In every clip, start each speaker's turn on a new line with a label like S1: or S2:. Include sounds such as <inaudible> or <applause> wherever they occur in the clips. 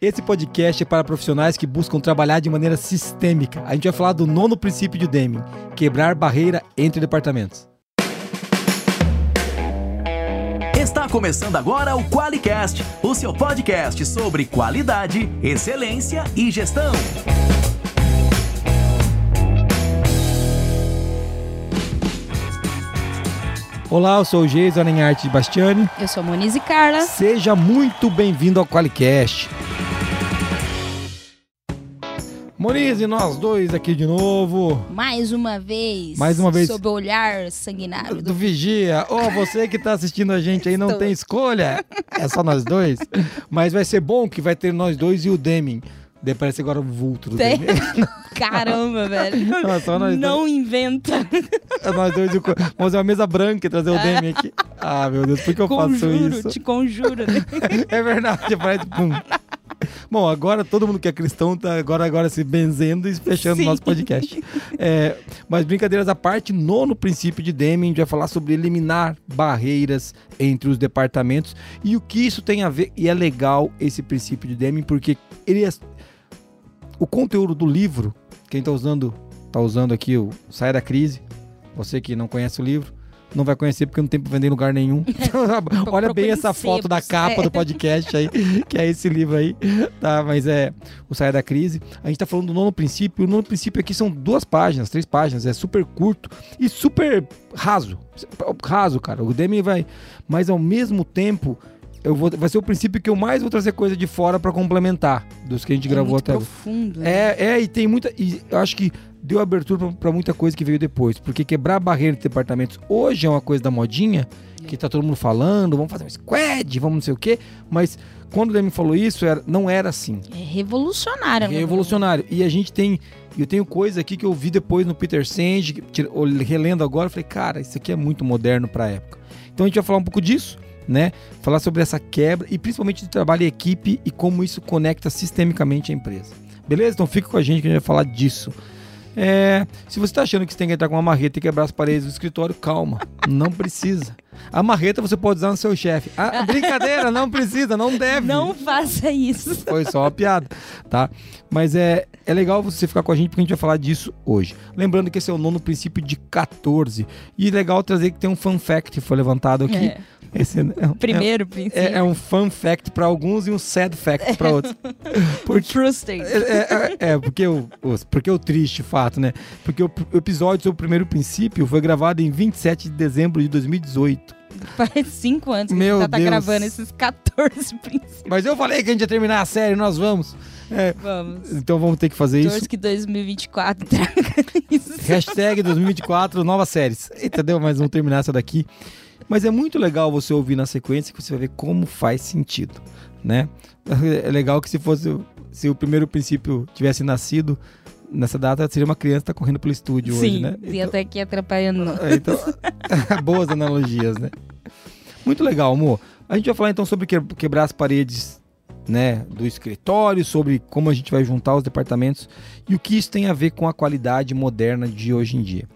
S1: Esse podcast é para profissionais que buscam trabalhar de maneira sistêmica. A gente vai falar do nono princípio de Deming: quebrar barreira entre departamentos.
S2: Está começando agora o QualiCast, o seu podcast sobre qualidade, excelência e gestão.
S1: Olá, eu sou o Geis, em Arte Bastiani.
S3: Eu sou a Monize Carla.
S1: Seja muito bem-vindo ao QualiCast. Monize, nós dois aqui de novo.
S3: Mais uma vez.
S1: Mais uma vez.
S3: Sob o olhar sanguinário
S1: Do
S3: do...
S1: Vigia. Ô, você que tá assistindo a gente aí não
S3: Estou.
S1: tem escolha. É só nós dois. <laughs> Mas vai ser bom que vai ter nós dois e o Deming. Daí parece agora o vulto do
S3: Tem. <laughs> Caramba, velho. <laughs>
S1: Não, é
S3: Não inventa.
S1: É nós dois e o... Vamos fazer uma mesa branca e trazer o Deming aqui. Ah, meu Deus, por que eu faço
S3: Conjuro,
S1: isso?
S3: te conjuro. né?
S1: É verdade, parece... Pum. <laughs> Bom, agora todo mundo que é cristão tá agora, agora se benzendo e fechando o nosso podcast. É, mas brincadeiras à parte, nono princípio de Deming, a gente vai falar sobre eliminar barreiras entre os departamentos e o que isso tem a ver. E é legal esse princípio de Deming, porque ele é... O conteúdo do livro, quem está usando, tá usando aqui o Sai da Crise, você que não conhece o livro, não vai conhecer porque não tem pra vender em lugar nenhum. <laughs> <laughs> Olha bem essa foto da capa
S3: é.
S1: do podcast aí, <laughs> que é esse livro aí, tá? Mas é o Saia da Crise. A gente tá falando do nono princípio. O nono princípio aqui são duas páginas, três páginas. É super curto e super raso. Raso, cara. O Demi vai. Mas ao mesmo tempo, eu vou, vai ser o princípio que eu mais vou trazer coisa de fora pra complementar dos que a gente
S3: É
S1: gravou até
S3: profundo. né?
S1: É, é, e tem muita. E eu acho que deu abertura pra- pra muita coisa que veio depois. Porque quebrar barreira de departamentos hoje é uma coisa da modinha, que tá todo mundo falando, vamos fazer um squad, vamos não sei o quê. Mas quando o Demi falou isso, era, não era assim.
S3: É revolucionário.
S1: É
S3: né?
S1: revolucionário. E a gente tem. Eu tenho coisa aqui que eu vi depois no Peter Senge, relendo agora, eu falei, cara, isso aqui é muito moderno pra época. Então a gente vai falar um pouco disso, né? Falar sobre essa quebra e principalmente de trabalho em equipe e como isso conecta sistemicamente a empresa. Beleza? Então fica com a gente que a gente vai falar disso. É, se você está achando que você tem que entrar com uma marreta e quebrar as paredes do escritório, calma, não precisa. A marreta você pode usar no seu chefe. Ah, <laughs> brincadeira, não precisa, não deve.
S3: Não faça isso.
S1: Foi só uma piada, tá? Mas é, é legal você ficar com a gente porque a gente vai falar disso hoje. Lembrando que esse é o nono princípio de 14. E legal trazer que tem um fun fact que foi levantado aqui.
S3: É.
S1: Esse é,
S3: Primeiro princípio.
S1: é, é um fun fact para alguns e um sad fact para outros. <laughs> Porque
S3: True state.
S1: é, é, é, porque o, porque o triste fato, né? Porque o, o episódio sobre o primeiro princípio foi gravado em 27 de dezembro de 2018.
S3: Faz cinco anos que
S1: Meu
S3: a gente tá gravando esses 14 <laughs> princípios.
S1: Mas eu falei que a gente ia terminar a série, nós vamos. É,
S3: Vamos.
S1: então vamos ter que fazer isso.
S3: Torço que 2024 traga <laughs> isso.
S1: Hashtag 2024, novas séries. Entendeu? Mas vamos terminar essa daqui. Mas é muito legal você ouvir na sequência que você vai ver como faz sentido, né? <laughs> É legal que se fosse se o primeiro princípio tivesse nascido nessa data, seria uma criança que tá correndo pelo estúdio hoje,
S3: Sim,
S1: né?
S3: e até aqui atrapalhando. <laughs>
S1: É, Então, <laughs> boas analogias, né? Muito legal, amor. A gente vai falar então sobre que- quebrar as paredes, né, do escritório, sobre como a gente vai juntar os departamentos e o que isso tem a ver com a qualidade moderna de hoje em dia.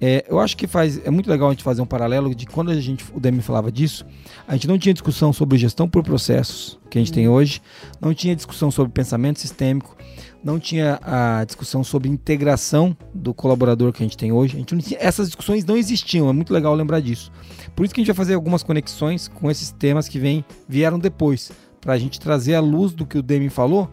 S1: É, eu acho que faz, é muito legal a gente fazer um paralelo de quando a gente, o Demi falava disso, a gente não tinha discussão sobre gestão por processos que a gente tem hoje, não tinha discussão sobre pensamento sistêmico, não tinha a discussão sobre integração do colaborador que a gente tem hoje. A gente não tinha, essas discussões não existiam, é muito legal lembrar disso. Por isso que a gente vai fazer algumas conexões com esses temas que vem, vieram depois, para a gente trazer a luz do que o Demi falou,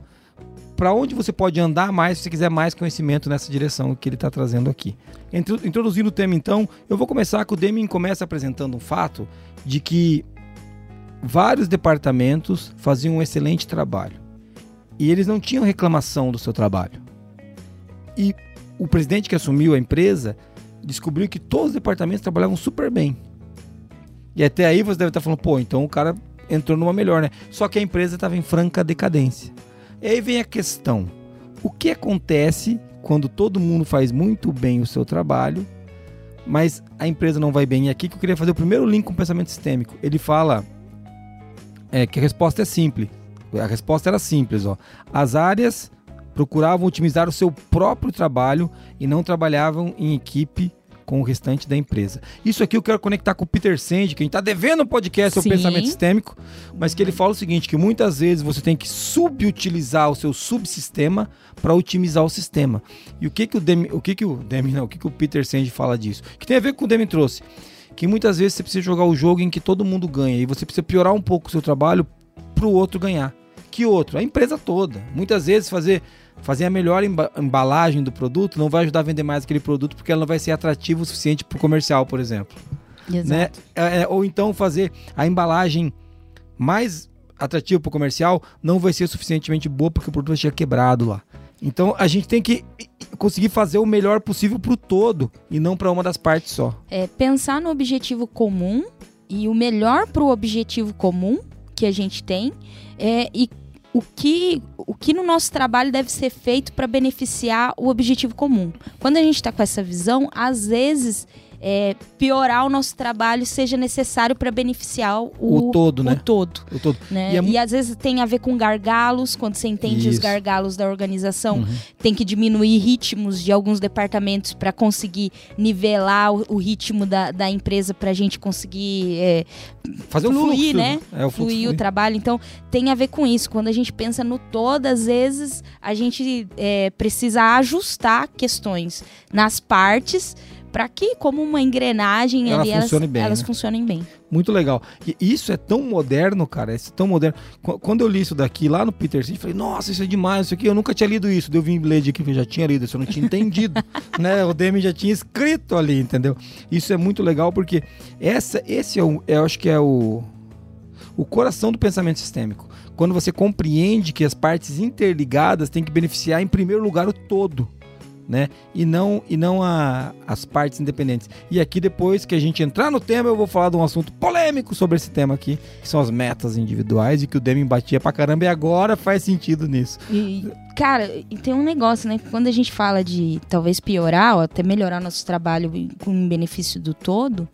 S1: para onde você pode andar mais se você quiser mais conhecimento nessa direção que ele está trazendo aqui. Intro- Introduzindo o tema, então, eu vou começar com o Deming começa apresentando um fato de que vários departamentos faziam um excelente trabalho e eles não tinham reclamação do seu trabalho. E o presidente que assumiu a empresa descobriu que todos os departamentos trabalhavam super bem. E até aí você deve estar falando, pô, então o cara entrou numa melhor, né? Só que a empresa estava em franca decadência. E aí vem a questão: o que acontece quando todo mundo faz muito bem o seu trabalho, mas a empresa não vai bem? E aqui que eu queria fazer o primeiro link com o pensamento sistêmico. Ele fala é, que a resposta é simples. A resposta era simples, ó. As áreas procuravam otimizar o seu próprio trabalho e não trabalhavam em equipe com o restante da empresa. Isso aqui eu quero conectar com o Peter Sand, que a gente está devendo um podcast sobre pensamento sistêmico, mas que ele fala o seguinte, que muitas vezes você tem que subutilizar o seu subsistema para otimizar o sistema. E o que que o Demi, o que que o Demi, não, o que que o Peter Sand fala disso? Que tem a ver com o Demi trouxe. Que muitas vezes você precisa jogar o jogo em que todo mundo ganha e você precisa piorar um pouco o seu trabalho para o outro ganhar. Que outro? A empresa toda. Muitas vezes fazer fazer a melhor emba- embalagem do produto não vai ajudar a vender mais aquele produto porque ela não vai ser atrativo o suficiente para o comercial, por exemplo
S3: Exato.
S1: né? É, é, ou então fazer a embalagem mais atrativa para o comercial não vai ser suficientemente boa porque o produto vai chegar quebrado lá. Então a gente tem que conseguir fazer o melhor possível para o todo e não para uma das partes só.
S3: É pensar no objetivo comum e o melhor para o objetivo comum que a gente tem é, e o que, o que no nosso trabalho deve ser feito para beneficiar o objetivo comum. Quando a gente está com essa visão, às vezes é, piorar o nosso trabalho seja necessário para beneficiar o,
S1: O todo, né?
S3: o todo.
S1: O todo.
S3: né?
S1: E
S3: E,
S1: é mu-
S3: às vezes tem a ver com gargalos, quando você entende os
S1: Isso.
S3: gargalos da organização,
S1: Uhum.
S3: tem que diminuir ritmos de alguns departamentos para conseguir nivelar o, o ritmo da, da empresa para a gente conseguir é,
S1: Fazer o
S3: Fluir,
S1: fluxo,
S3: né?
S1: É o fluxo.
S3: fluir o
S1: fluir.
S3: trabalho. Então, tem a ver com isso. Quando a gente pensa no todo, às vezes a gente é, precisa ajustar questões nas partes para que, como uma engrenagem
S1: Ela
S3: ali, elas,
S1: bem,
S3: elas
S1: né?
S3: funcionem bem.
S1: Muito legal. E isso é tão moderno, cara. É tão moderno. Qu- Quando eu li isso daqui lá no Peter eu falei, nossa, isso é demais, isso aqui. Eu nunca tinha lido isso. Eu vim ler de aqui que eu já tinha lido, isso eu não tinha entendido. <laughs> né? O Demi já tinha escrito ali, entendeu? Isso é muito legal porque essa, esse é o, eu acho que é o, o coração do pensamento sistêmico. Quando você compreende que as partes interligadas têm que beneficiar em primeiro lugar o todo. Né? E não, e não a, as partes independentes. E aqui, depois que a gente entrar no tema, eu vou falar de um assunto polêmico sobre esse tema aqui, que são as metas individuais e que o Demi batia pra caramba e agora faz sentido nisso.
S3: E, cara, e tem um negócio, né? Quando a gente fala de talvez piorar ou até melhorar nosso trabalho com benefício do todo,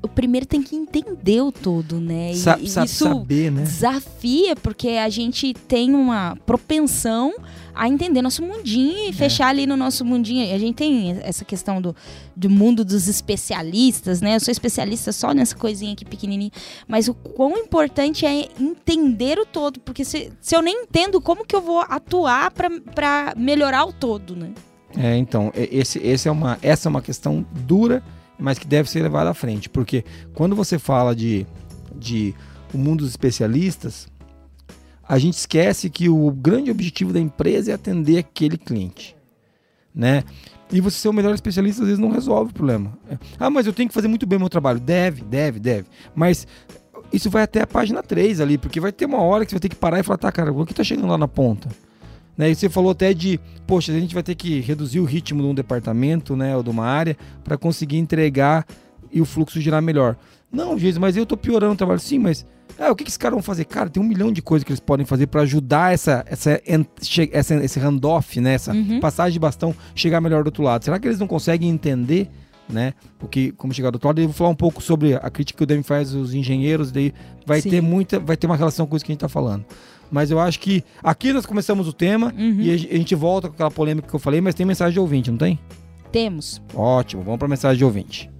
S3: o primeiro tem que entender o todo, né? E,
S1: Sa
S3: e
S1: sa-
S3: isso
S1: saber, né?
S3: desafia, porque a gente tem uma propensão a entender nosso mundinho
S1: É.
S3: e fechar ali no nosso mundinho. A gente tem essa questão do, do mundo dos especialistas, né? Eu sou especialista só nessa coisinha aqui pequenininha. Mas o quão importante é entender o todo, porque se, se eu nem entendo, como que eu vou atuar para melhorar o todo, né?
S1: É, então, esse, esse é uma, essa é uma questão dura, mas que deve ser levada à frente. Porque quando você fala de, de o mundo dos especialistas, a gente esquece que o grande objetivo da empresa é atender aquele cliente. Né? E você ser o melhor especialista às vezes não resolve o problema. Ah, mas eu tenho que fazer muito bem o meu trabalho. Deve, deve, deve. Mas isso vai até a página 3 ali, porque vai ter uma hora que você vai ter que parar e falar, tá, cara, o que tá chegando lá na ponta? Né? E você falou até de, poxa, a gente vai ter que reduzir o ritmo de um departamento, né, ou de uma área, para conseguir entregar e o fluxo girar melhor. Não, Jesus, mas eu tô piorando o trabalho. Sim, mas ah, o que, que esses caras vão fazer? Cara, tem um milhão de coisas que eles podem fazer para ajudar essa, essa, essa, esse handoff, né, essa
S3: Uhum.
S1: passagem de bastão chegar melhor do outro lado. Será que eles não conseguem entender, né, o que, como chegar do outro lado? Eu vou falar um pouco sobre a crítica que o Demi faz aos engenheiros, daí vai
S3: Sim.
S1: ter muita, vai ter uma relação com isso que a gente tá falando. Mas eu acho que aqui nós começamos o tema
S3: Uhum.
S1: e a gente volta com aquela polêmica que eu falei, mas tem mensagem de ouvinte, não tem?
S3: Temos.
S1: Ótimo, vamos para mensagem de ouvinte.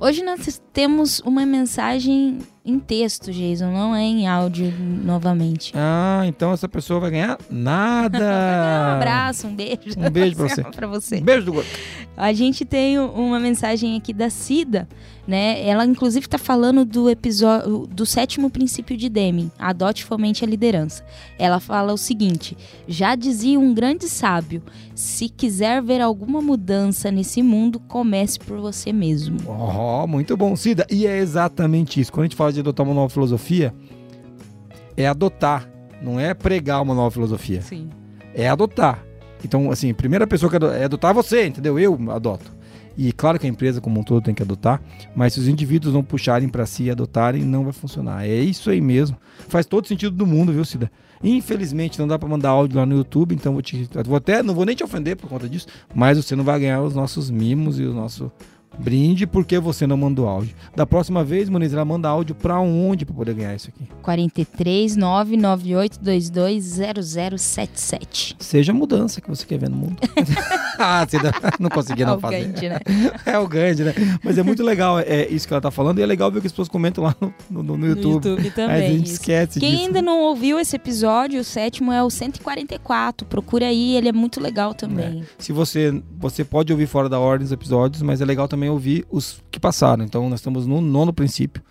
S3: Hoje nós temos uma mensagem em texto, Jason, não é em áudio novamente.
S1: Ah, então essa pessoa vai ganhar nada. <laughs>
S3: Um abraço, um beijo.
S1: Um beijo pra você. <laughs>
S3: pra você.
S1: Beijo do gordo.
S3: A gente tem uma mensagem aqui da Cida, né? Ela inclusive tá falando do episódio do sétimo princípio de Deming, adote fomente a liderança. Ela fala o seguinte: já dizia um grande sábio, se quiser ver alguma mudança nesse mundo, comece por você mesmo.
S1: Ó, muito bom, Cida. E é exatamente isso. Quando a gente fala de adotar uma nova filosofia, é adotar, não é pregar uma nova filosofia.
S3: Sim.
S1: é adotar. Então, assim, a primeira pessoa que ado- é adotar você, entendeu? Eu adoto. E claro que a empresa como um todo tem que adotar, mas se os indivíduos não puxarem para si e adotarem, não vai funcionar. É isso aí mesmo. Faz todo sentido do mundo, viu, Cida? Infelizmente não dá para mandar áudio lá no YouTube, então vou te, vou até não vou nem te ofender por conta disso, mas você não vai ganhar os nossos mimos e o nosso Brinde porque você não mandou áudio. Da próxima vez, Muniz, ela manda áudio pra onde pra poder ganhar isso aqui?
S3: 43 99822 0077.
S1: Seja a mudança que você quer ver no mundo. <laughs> <laughs> ah, você não conseguia não
S3: É o
S1: fazer.
S3: Gandhi, né? <laughs>
S1: É o grande, né? Mas é muito legal é, isso que ela tá falando e é legal ver que as pessoas comentam lá no, no- no
S3: No
S1: YouTube.
S3: YouTube
S1: Aí a
S3: também.
S1: gente
S3: isso.
S1: esquece
S3: Quem
S1: disso.
S3: ainda não ouviu esse episódio, o sétimo é o 144. Procura aí, ele é muito legal também.
S1: Se você você pode ouvir fora da ordem os episódios, mas é legal também ouvir os que passaram. Então nós estamos no nono princípio.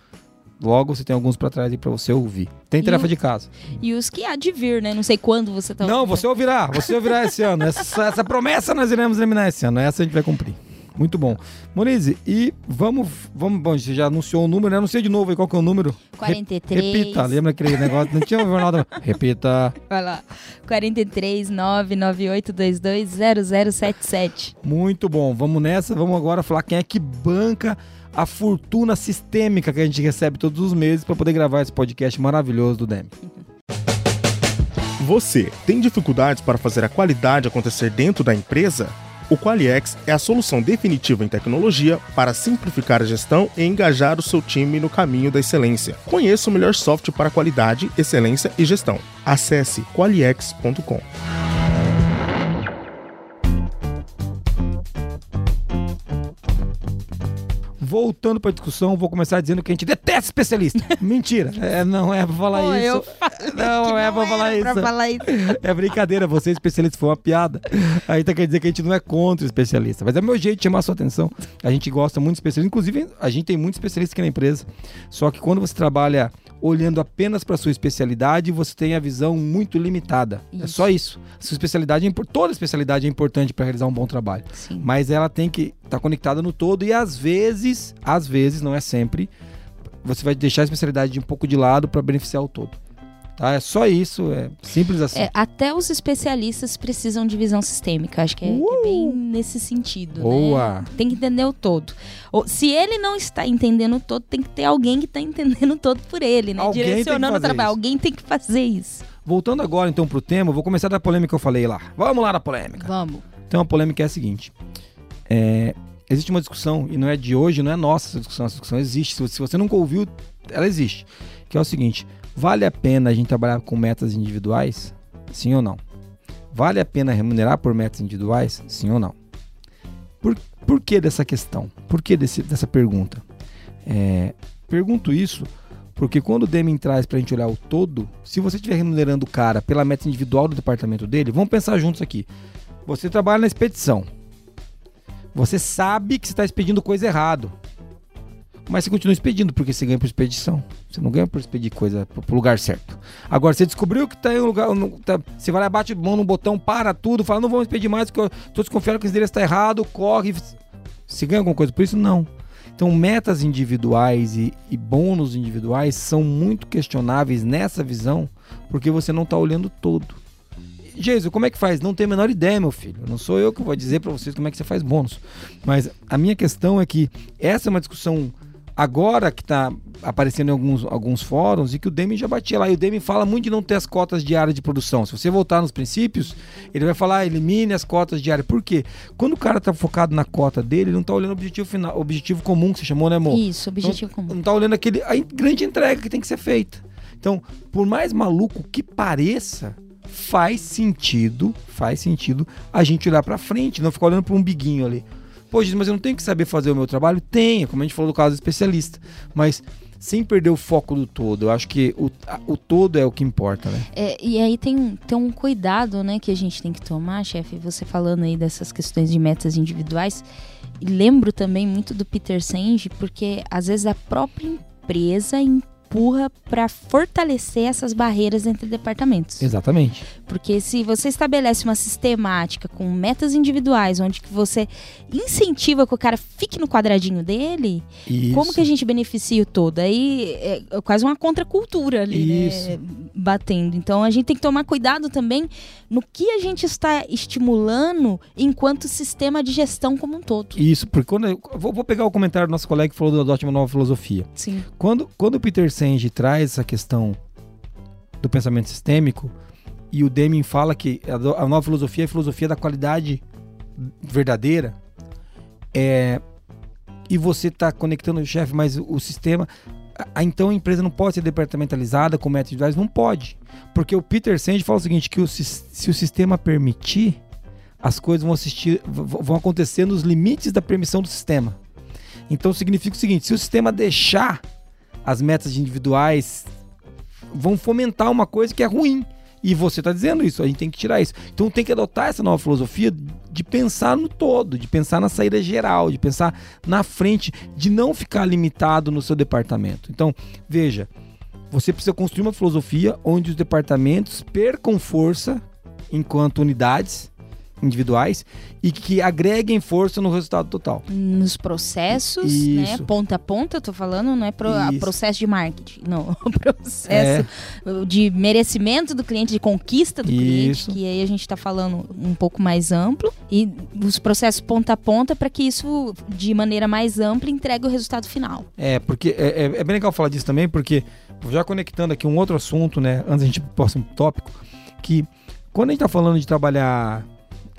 S1: Logo você tem alguns pra trás aí pra você ouvir. Tem tarefa
S3: o-
S1: de casa.
S3: E os que há de vir, né? Não sei quando você tá
S1: Não,
S3: ouvindo.
S1: você ouvirá. Você ouvirá esse ano. Essa, essa promessa nós iremos eliminar esse ano. Essa a gente vai cumprir. Muito bom. Monize, e vamos, vamos. Bom, você já anunciou o número, né? Anuncia de novo aí qual que é o número.
S3: 43.
S1: Repita, lembra aquele negócio? Não tinha um jornal da... Repita.
S3: Vai lá. 43 99822 0077.
S1: Muito bom. Vamos nessa. Vamos agora falar quem é que banca a fortuna sistêmica que a gente recebe todos os meses para poder gravar esse podcast maravilhoso do Demi.
S4: Você tem dificuldades para fazer a qualidade acontecer dentro da empresa? O Qualiex é a solução definitiva em tecnologia para simplificar a gestão e engajar o seu time no caminho da excelência. Conheça o melhor software para qualidade, excelência e gestão. Acesse qualiex.com.
S1: Voltando para a discussão, vou começar dizendo que a gente detesta especialista. <laughs> Mentira. É, não é pra falar
S3: Pô,
S1: isso.
S3: eu falei
S1: Não, é pra falar isso.
S3: Falar isso. <laughs>
S1: É brincadeira, você é especialista, foi uma piada. Aí tá quer dizer que a gente não é contra o especialista. Mas é meu jeito de chamar a sua atenção. A gente gosta muito de especialista. Inclusive, a gente tem muito especialista aqui na empresa. Só que quando você trabalha olhando apenas para sua especialidade, você tem a visão muito limitada. É
S3: Isso.
S1: só isso. Sua especialidade é toda especialidade é importante para realizar um bom trabalho.
S3: Sim.
S1: Mas ela tem que estar conectada no todo e às vezes, às vezes, não é sempre, você vai deixar a especialidade de um pouco de lado para beneficiar o todo. Tá? É só isso, é simples assim.
S3: É, até os especialistas precisam de visão sistêmica. Acho que é, que é bem nesse sentido.
S1: Boa.
S3: Né? Tem que entender o todo. Ou, se ele não está entendendo o todo, tem que ter alguém que está entendendo o todo por ele, né?
S1: Alguém
S3: Direcionando o trabalho.
S1: isso.
S3: Alguém tem que fazer isso.
S1: Voltando agora então pro tema, eu vou começar da polêmica que eu falei lá. Vamos lá na polêmica.
S3: Vamos.
S1: Então a polêmica é a seguinte: É, existe uma discussão, e não é de hoje, não é nossa essa discussão, essa discussão existe. Se você- nunca ouviu, ela existe. Que é o seguinte: vale a pena a gente trabalhar com metas individuais? Sim ou não? Vale a pena remunerar por metas individuais? Sim ou não? Por, por que dessa questão? Por que desse- dessa pergunta? É, pergunto isso porque quando o Deming traz pra gente olhar o todo, se você estiver remunerando o cara pela meta individual do departamento dele, vamos pensar juntos aqui. Você trabalha na expedição. Você sabe que você está expedindo coisa errado. Mas você continua expedindo porque você ganha por expedição. Você não ganha por expedir coisa pro lugar certo. Agora, você descobriu que tá em um lugar. tá- você vai lá, bate mão no botão, para tudo, fala, não vamos expedir mais porque eu tô desconfiado que esse endereço está errado, corre. Você ganha alguma coisa por isso? Não. Então, metas individuais e, e bônus individuais são muito questionáveis nessa visão, porque você não está olhando todo. Jesus, como é que faz? Não tenho a menor ideia, meu filho. Não sou eu que vou dizer para vocês como é que você faz bônus. Mas a minha questão é que essa é uma discussão agora que está aparecendo em alguns, alguns fóruns e que o Demi já batia lá. E o Demi fala muito de não ter as cotas diárias de produção. Se você voltar nos princípios, ele vai falar, elimine as cotas diárias. Por quê? Quando o cara está focado na cota dele, ele não está olhando o objetivo final, objetivo comum que você chamou, né, amor?
S3: Isso, objetivo comum.
S1: Não tá olhando aquele, a grande entrega que tem que ser feita. Então, por mais maluco que pareça, faz sentido, faz sentido a gente olhar pra frente, não ficar olhando para um biguinho ali. Pô, Jesus, mas eu não tenho que saber fazer o meu trabalho? Tenha, como a gente falou do caso do especialista. Mas sem perder o foco do todo. Eu acho que o, o todo é o que importa, né?
S3: É, e aí tem, tem um cuidado, né, que a gente tem que tomar, chefe. Você falando aí dessas questões de metas individuais. Lembro também muito do Peter Senge, porque às vezes a própria empresa empurra para fortalecer essas barreiras entre departamentos.
S1: Exatamente.
S3: Porque se você estabelece uma sistemática com metas individuais, onde que você incentiva que o cara fique no quadradinho dele,
S1: Isso.
S3: como que a gente beneficia o todo? Aí é quase uma contracultura ali,
S1: Isso.
S3: né? Batendo. Então a gente tem que tomar cuidado também no que a gente está estimulando enquanto sistema de gestão como um todo.
S1: Isso, porque quando eu, vou, pegar o comentário do nosso colega que falou do Adote uma Nova Filosofia.
S3: Sim.
S1: Quando, quando o Peter Senge traz essa questão do pensamento sistêmico e o Deming fala que a, nova filosofia é a filosofia da qualidade verdadeira, é, e você está conectando o chefe, mas o, sistema. então a empresa não pode ser departamentalizada com métodos individuais? Não pode. Porque o Peter Senge fala o seguinte: que o se o sistema permitir, as coisas vão, assistir, vão acontecer nos limites da permissão do sistema. Então significa o seguinte: se o sistema deixar as metas individuais, vão fomentar uma coisa que é ruim. E você está dizendo isso, a gente tem que tirar isso. Então tem que adotar essa nova filosofia de pensar no todo, de pensar na saída geral, de pensar na frente, de não ficar limitado no seu departamento. Então, veja, você precisa construir uma filosofia onde os departamentos percam força enquanto unidades individuais e que agreguem força no resultado total.
S3: Nos processos, né?
S1: Isso.
S3: Ponta a ponta, eu tô falando, não é pro, a
S1: Isso.
S3: processo de marketing, não. O <laughs> processo de merecimento do cliente, de conquista do cliente,
S1: Isso.
S3: que aí a gente tá falando um pouco mais amplo. E os processos ponta a ponta para que isso, de maneira mais ampla, entregue o resultado final.
S1: É, porque é, é- é bem legal falar disso também, porque já conectando aqui um outro assunto, né? Antes da gente ir pro próximo tópico, que quando a gente tá falando de trabalhar,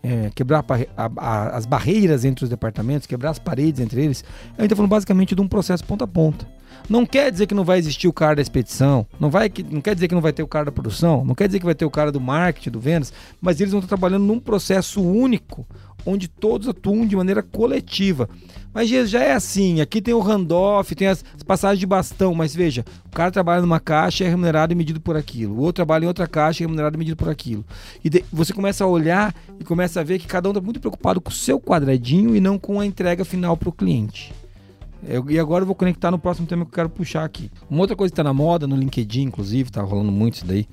S1: é, quebrar a a- as barreiras entre os departamentos, quebrar as paredes entre eles, a gente tá falando basicamente de um processo ponta a ponta. Não quer dizer que não vai existir o cara da expedição, não, vai, que- não quer dizer que não vai ter o cara da produção, não quer dizer que vai ter o cara do marketing, do vendas, mas eles vão estar trabalhando num processo único, onde todos atuam de maneira coletiva. Mas já é assim, aqui tem o handoff, tem as, as passagens de bastão, mas veja, o cara trabalha numa caixa é remunerado e medido por aquilo. O outro trabalha em outra caixa é remunerado e medido por aquilo. E de- você começa a olhar e começa a ver que cada um está muito preocupado com o seu quadradinho e não com a entrega final para o cliente. Eu- e agora eu vou conectar no próximo tema que eu quero puxar aqui. Uma outra coisa que está na moda, no LinkedIn, inclusive, tá rolando muito isso daí.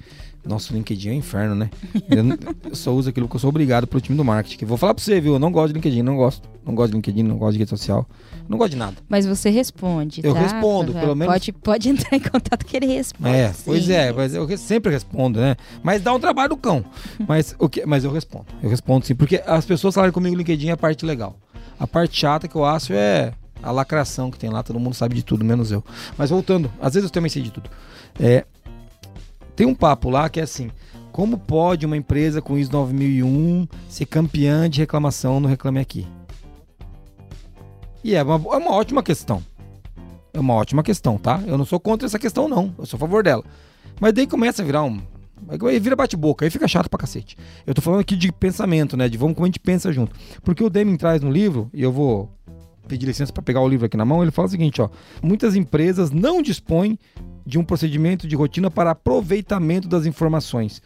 S1: Nossa, o LinkedIn é um inferno, né? Eu, só uso aquilo que eu sou obrigado pelo time do marketing. Vou falar pra você, viu? Eu não gosto de LinkedIn, não gosto. Não gosto de LinkedIn, não gosto de rede social. Não gosto de nada.
S3: Mas você responde,
S1: Eu
S3: tá?
S1: respondo, pelo menos-
S3: Pode, pode entrar em contato que ele responde.
S1: É, pois
S3: sim.
S1: é, mas eu re- sempre respondo, né? Mas dá um trabalho do cão. <laughs> Mas, o que, mas eu respondo. Eu respondo sim, porque as pessoas falaram comigo no LinkedIn é a parte legal. A parte chata que eu acho é a lacração que tem lá, todo mundo sabe de tudo, menos eu. Mas voltando, às vezes eu também sei de tudo. É, tem um papo lá que é assim: como pode uma empresa com ISO 9001 ser campeã de reclamação no Reclame Aqui? E é uma, é uma ótima questão. É uma ótima questão, tá? Eu não sou contra essa questão, não. Eu sou a favor dela. Mas daí começa a virar um. Aí vira bate-boca, aí fica chato pra cacete. Eu tô falando aqui de pensamento, né? De vamos como a gente pensa junto. Porque o Deming traz no livro, e eu vou pedir licença para pegar o livro aqui na mão, ele fala o seguinte, ó. Muitas empresas não dispõem de um procedimento de rotina para aproveitamento das informações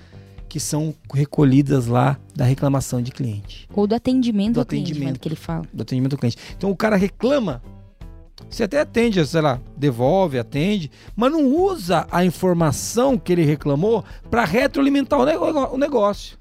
S1: que são recolhidas lá da reclamação de cliente.
S3: Ou do atendimento
S1: Do
S3: ao cliente,
S1: atendimento.
S3: né, que ele fala.
S1: do atendimento ao cliente. Então o cara reclama, você até atende, sei lá, devolve, atende, mas não usa a informação que ele reclamou para retroalimentar o negócio.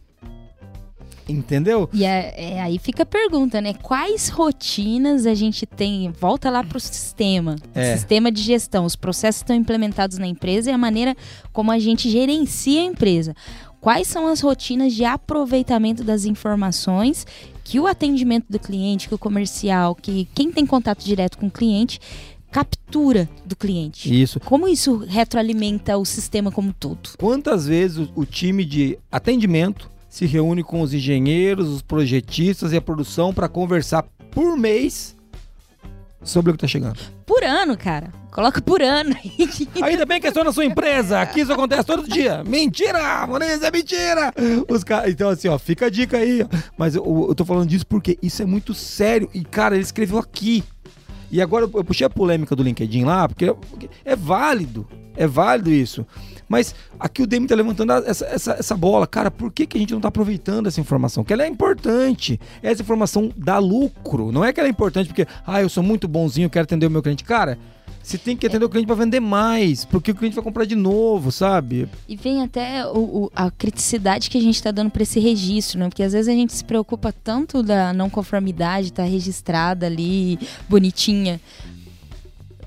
S1: Entendeu?
S3: E é, é, aí fica a pergunta, né? Quais rotinas a gente tem? Volta lá pro sistema.
S1: É.
S3: Sistema de gestão. Os processos estão implementados na empresa e a maneira como a gente gerencia a empresa. Quais são as rotinas de aproveitamento das informações que o atendimento do cliente, que o comercial, que quem tem contato direto com o cliente captura do cliente?
S1: Isso.
S3: Como isso retroalimenta o sistema como um todo?
S1: Quantas vezes o, o time de atendimento se reúne com os engenheiros, os projetistas e a produção para conversar por mês sobre o que está chegando?
S3: Por ano, cara. Coloca por ano.
S1: Ainda bem que é só na sua empresa. Aqui isso acontece todo dia. Mentira! Maurício, é mentira! Os cara... Então, assim, ó, fica a dica aí. Mas eu, eu tô falando disso porque isso é muito sério. E, cara, ele escreveu aqui. E agora eu, puxei a polêmica do LinkedIn lá, porque, porque é válido. É válido isso. Mas aqui o Demi tá levantando essa, essa, essa bola. Cara, por que, que a gente não tá aproveitando essa informação? Que ela é importante. Essa informação dá lucro. Não é que ela é importante porque, ah, eu sou muito bonzinho, quero atender o meu cliente. Cara, você tem que atender o cliente para vender mais, porque o cliente vai comprar de novo, sabe?
S3: E vem até o- o- a criticidade que a gente está dando para esse registro, né? Porque às vezes a gente se preocupa tanto da não conformidade, tá registrada ali, bonitinha.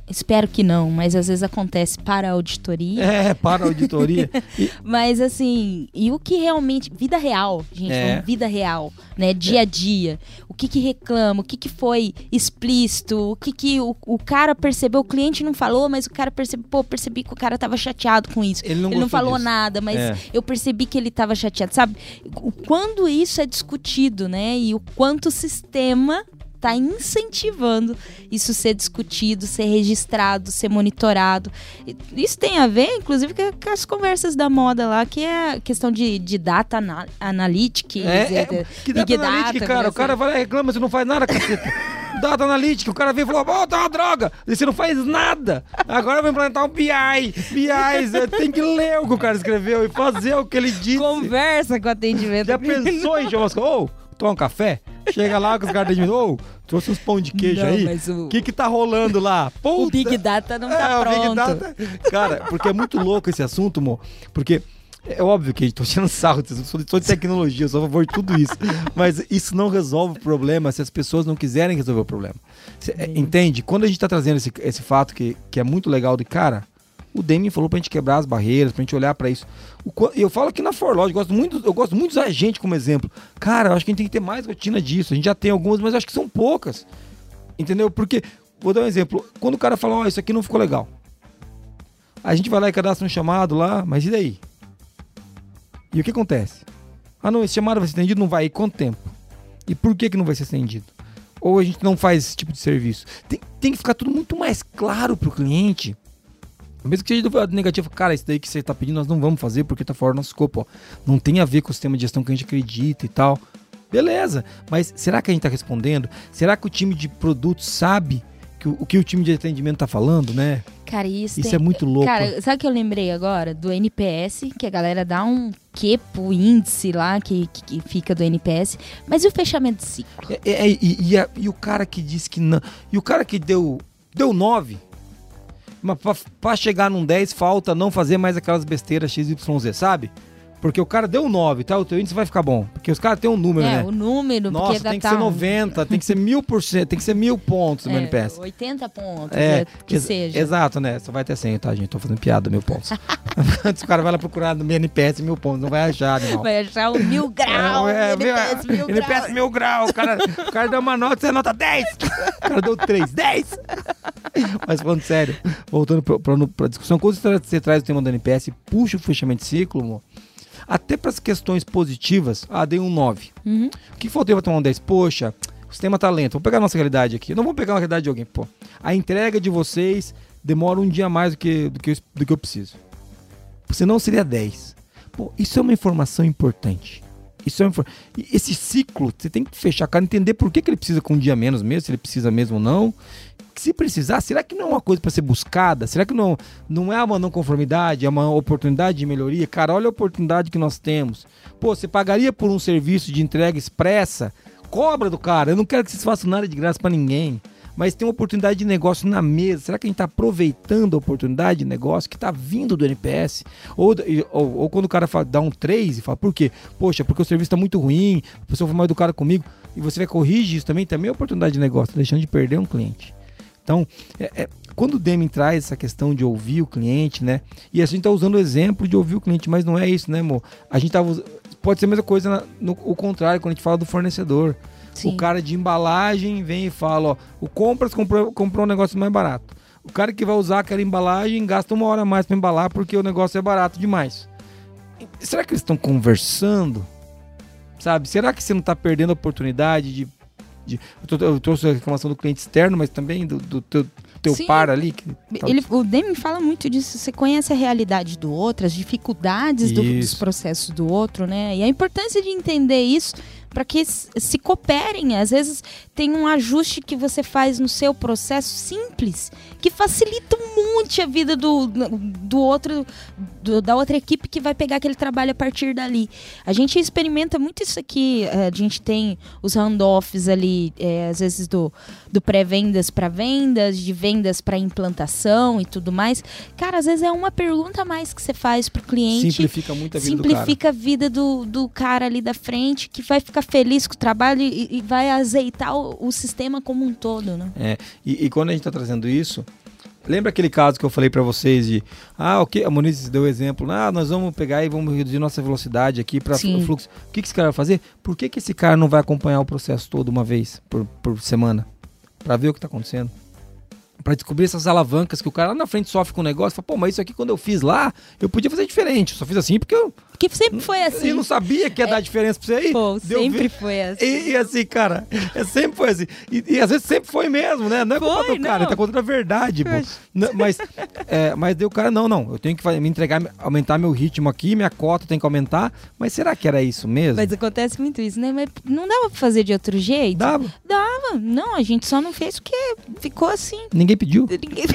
S3: Espero que não, mas às vezes acontece para a auditoria.
S1: É, para a auditoria. E- <laughs>
S3: Mas assim, e o que realmente. Vida real, gente,
S1: É.
S3: vida real, né? Dia a dia. O que que reclama, o que que foi explícito, o que que o, o cara percebeu, o cliente não falou, mas o cara percebeu, pô, percebi que o cara tava chateado com isso.
S1: ele não,
S3: Ele não falou
S1: disso.
S3: nada, mas
S1: É.
S3: eu percebi que ele tava chateado, sabe? O quando isso é discutido, né? E o quanto o sistema está incentivando isso ser discutido, ser registrado, ser monitorado. Isso tem a ver, inclusive, com as conversas da moda lá, que é a questão de, de data anal analytics.
S1: É, é, que data analítica, cara? O cara vai lá e reclama, você não faz nada, caceta. <laughs> data analítica, o cara vem e falou, ó, oh, tá uma droga. E você não faz nada. Agora vai implementar um BI. BI, tem que ler o que o cara escreveu e fazer o que ele disse.
S3: Conversa com o atendimento.
S1: Já pensou em chamar ô, oh, toma um café? Chega lá com os caras de ô, oh, trouxe uns pão de queijo não, aí. O que que tá rolando lá? <laughs>
S3: Puta. O Big Data não tá é, pronto. O Big Data...
S1: Cara, porque é muito louco esse assunto, amor. Porque é óbvio que a gente tô tirando sarro, sou, sou de tecnologia, eu sou a favor de tudo isso. Mas isso não resolve o problema se as pessoas não quiserem resolver o problema. Cê, é, entende? Quando a gente tá trazendo esse, esse fato que, que é muito legal de cara, o Demi falou pra gente quebrar as barreiras, pra gente olhar para isso. Eu falo aqui na Forlog, gosto muito, eu gosto muito de usar a gente como exemplo. Cara, eu acho que a gente tem que ter mais rotina disso. A gente já tem algumas, mas eu acho que são poucas. Entendeu? Porque, vou dar um exemplo. Quando o cara fala, ó, oh, isso aqui não ficou legal. A gente vai lá e cadastra um chamado lá, mas e daí? E o que acontece? Ah, não, esse chamado vai ser estendido, não vai. E quanto tempo? E por que, que não vai ser estendido? Ou a gente não faz esse tipo de serviço? Tem, tem que ficar tudo muito mais claro para o cliente. Mesmo que seja do negativo, cara, isso daí que você está pedindo nós não vamos fazer porque está fora do nosso escopo. Ó. Não tem a ver com o sistema de gestão que a gente acredita e tal. Beleza, mas será que a gente está respondendo? Será que o time de produto sabe que o, o que o time de atendimento está falando, né?
S3: Cara, isso,
S1: isso
S3: tem...
S1: é muito louco.
S3: Cara, sabe o que eu lembrei agora? Do NPS, que a galera dá um que pro índice lá que, que, fica do NPS, mas e o fechamento de ciclo?
S1: É, é, e, e, a, e, o cara que disse que não. E o cara que deu, deu 9, mas pra, chegar num 10 falta não fazer mais aquelas besteiras XYZ, sabe? Porque o cara deu um 9, tá? O teu índice vai ficar bom. Porque os caras têm um número,
S3: é,
S1: né?
S3: o número.
S1: Nossa, tem que tá ser 90, tem que ser mil por cento, tem que ser mil pontos no é, NPS.
S3: 80 pontos, é, que ex seja.
S1: Exato, né? Só vai ter 100, tá, gente? Tô fazendo piada, mil pontos. <laughs> Antes o cara vai lá procurar no meu NPS mil pontos, não vai achar, não.
S3: Vai achar o mil grau, é, NPS mil,
S1: mil NPS mil grau. O cara, o cara deu uma nota, você nota 10. O cara deu 3, 10. Mas falando sério, voltando pra, pra, pra discussão, quando você traz o tema do NPS, puxa o fechamento de ciclo, amor, até para as questões positivas, ah, dei um 9. Uhum. O que faltou para tomar um 10? Poxa, o sistema tá lento. Vou pegar a nossa realidade aqui. não vou pegar a realidade de alguém. Pô, a entrega de vocês demora um dia mais do que, do que, eu, do que eu preciso. Senão seria 10. Pô, isso é uma informação importante. Isso é uma, esse ciclo, você tem que fechar a cara, entender por que, que ele precisa com um dia menos mesmo, se ele precisa mesmo ou não se precisar, será que não é uma coisa para ser buscada? Será que não, não é uma não conformidade, é uma oportunidade de melhoria? Cara, olha a oportunidade que nós temos. Pô, você pagaria por um serviço de entrega expressa? Cobra do cara. Eu não quero que vocês façam nada de graça para ninguém. Mas tem uma oportunidade de negócio na mesa. Será que a gente está aproveitando a oportunidade de negócio que está vindo do NPS? Ou, ou, ou, quando o cara fala, dá um 3 e fala, por quê? Poxa, porque o serviço está muito ruim, a pessoa foi mal educada comigo. E você vai corrigir isso também, também é oportunidade de negócio, deixando de perder um cliente. Então, é, é, quando o Deming traz essa questão de ouvir o cliente, né? E a gente está usando o exemplo de ouvir o cliente, mas não é isso, né, amor? A gente tava. Pode ser a mesma coisa na, no o contrário, quando a gente fala do fornecedor. Sim. O cara de embalagem vem e fala, ó, o compras comprou, comprou um negócio mais barato. O cara que vai usar aquela embalagem gasta uma hora mais para embalar porque o negócio é barato demais. Será que eles estão conversando? Sabe? Será que você não está perdendo a oportunidade de de, eu, trouxe a reclamação do cliente externo, mas também do, do teu, teu Sim, par ali. Que
S3: tá... ele, o Demi fala muito disso. Você conhece a realidade do outro, as dificuldades do, dos processos do outro, né? E a importância de entender isso para que se cooperem. Às vezes tem um ajuste que você faz no seu processo simples que facilita um monte a vida do, do outro, do, da outra equipe que vai pegar aquele trabalho a partir dali. A gente experimenta muito isso aqui. Eh, a gente tem os handoffs ali, é, às vezes do, do pré-vendas para vendas, de vendas para implantação e tudo mais. Cara, às vezes é uma pergunta a mais que você faz pro cliente.
S1: Simplifica muito a vida
S3: Simplifica a vida do, do cara ali da frente, que vai ficar feliz com o trabalho e, e vai azeitar o, o, sistema como um todo, né?
S1: É, e, e quando a gente está trazendo isso, Lembra aquele caso que eu falei para vocês de, ah, ok, a Moniz deu o exemplo, ah, nós vamos pegar e vamos reduzir nossa velocidade aqui para o fluxo. O que, que esse cara vai fazer? Por que, que esse cara não vai acompanhar o processo todo uma vez por, por semana? Para ver o que está acontecendo. Pra descobrir essas alavancas que o cara lá na frente sofre com o negócio. Fala, pô, mas isso aqui quando eu fiz lá, eu podia fazer diferente. Eu só fiz assim porque eu,
S3: Que sempre foi assim.
S1: eu não sabia que ia dar diferença pra você aí.
S3: Pô, sempre
S1: ver-
S3: foi assim.
S1: E, e assim, cara, é, sempre foi assim. E, e às vezes sempre foi mesmo, né? Não é culpa
S3: Foi,
S1: do cara,
S3: não.
S1: tá contando a verdade. Não, mas, é, mas deu o cara, não, não. Eu tenho que me entregar, aumentar meu ritmo aqui, minha cota tem que aumentar. Mas será que era isso mesmo?
S3: Mas acontece muito isso, né? Mas não dava pra fazer de outro jeito?
S1: Dava.
S3: Dava. Não, a gente só não fez porque ficou assim.
S1: Ninguém pediu. <laughs>
S3: Ninguém...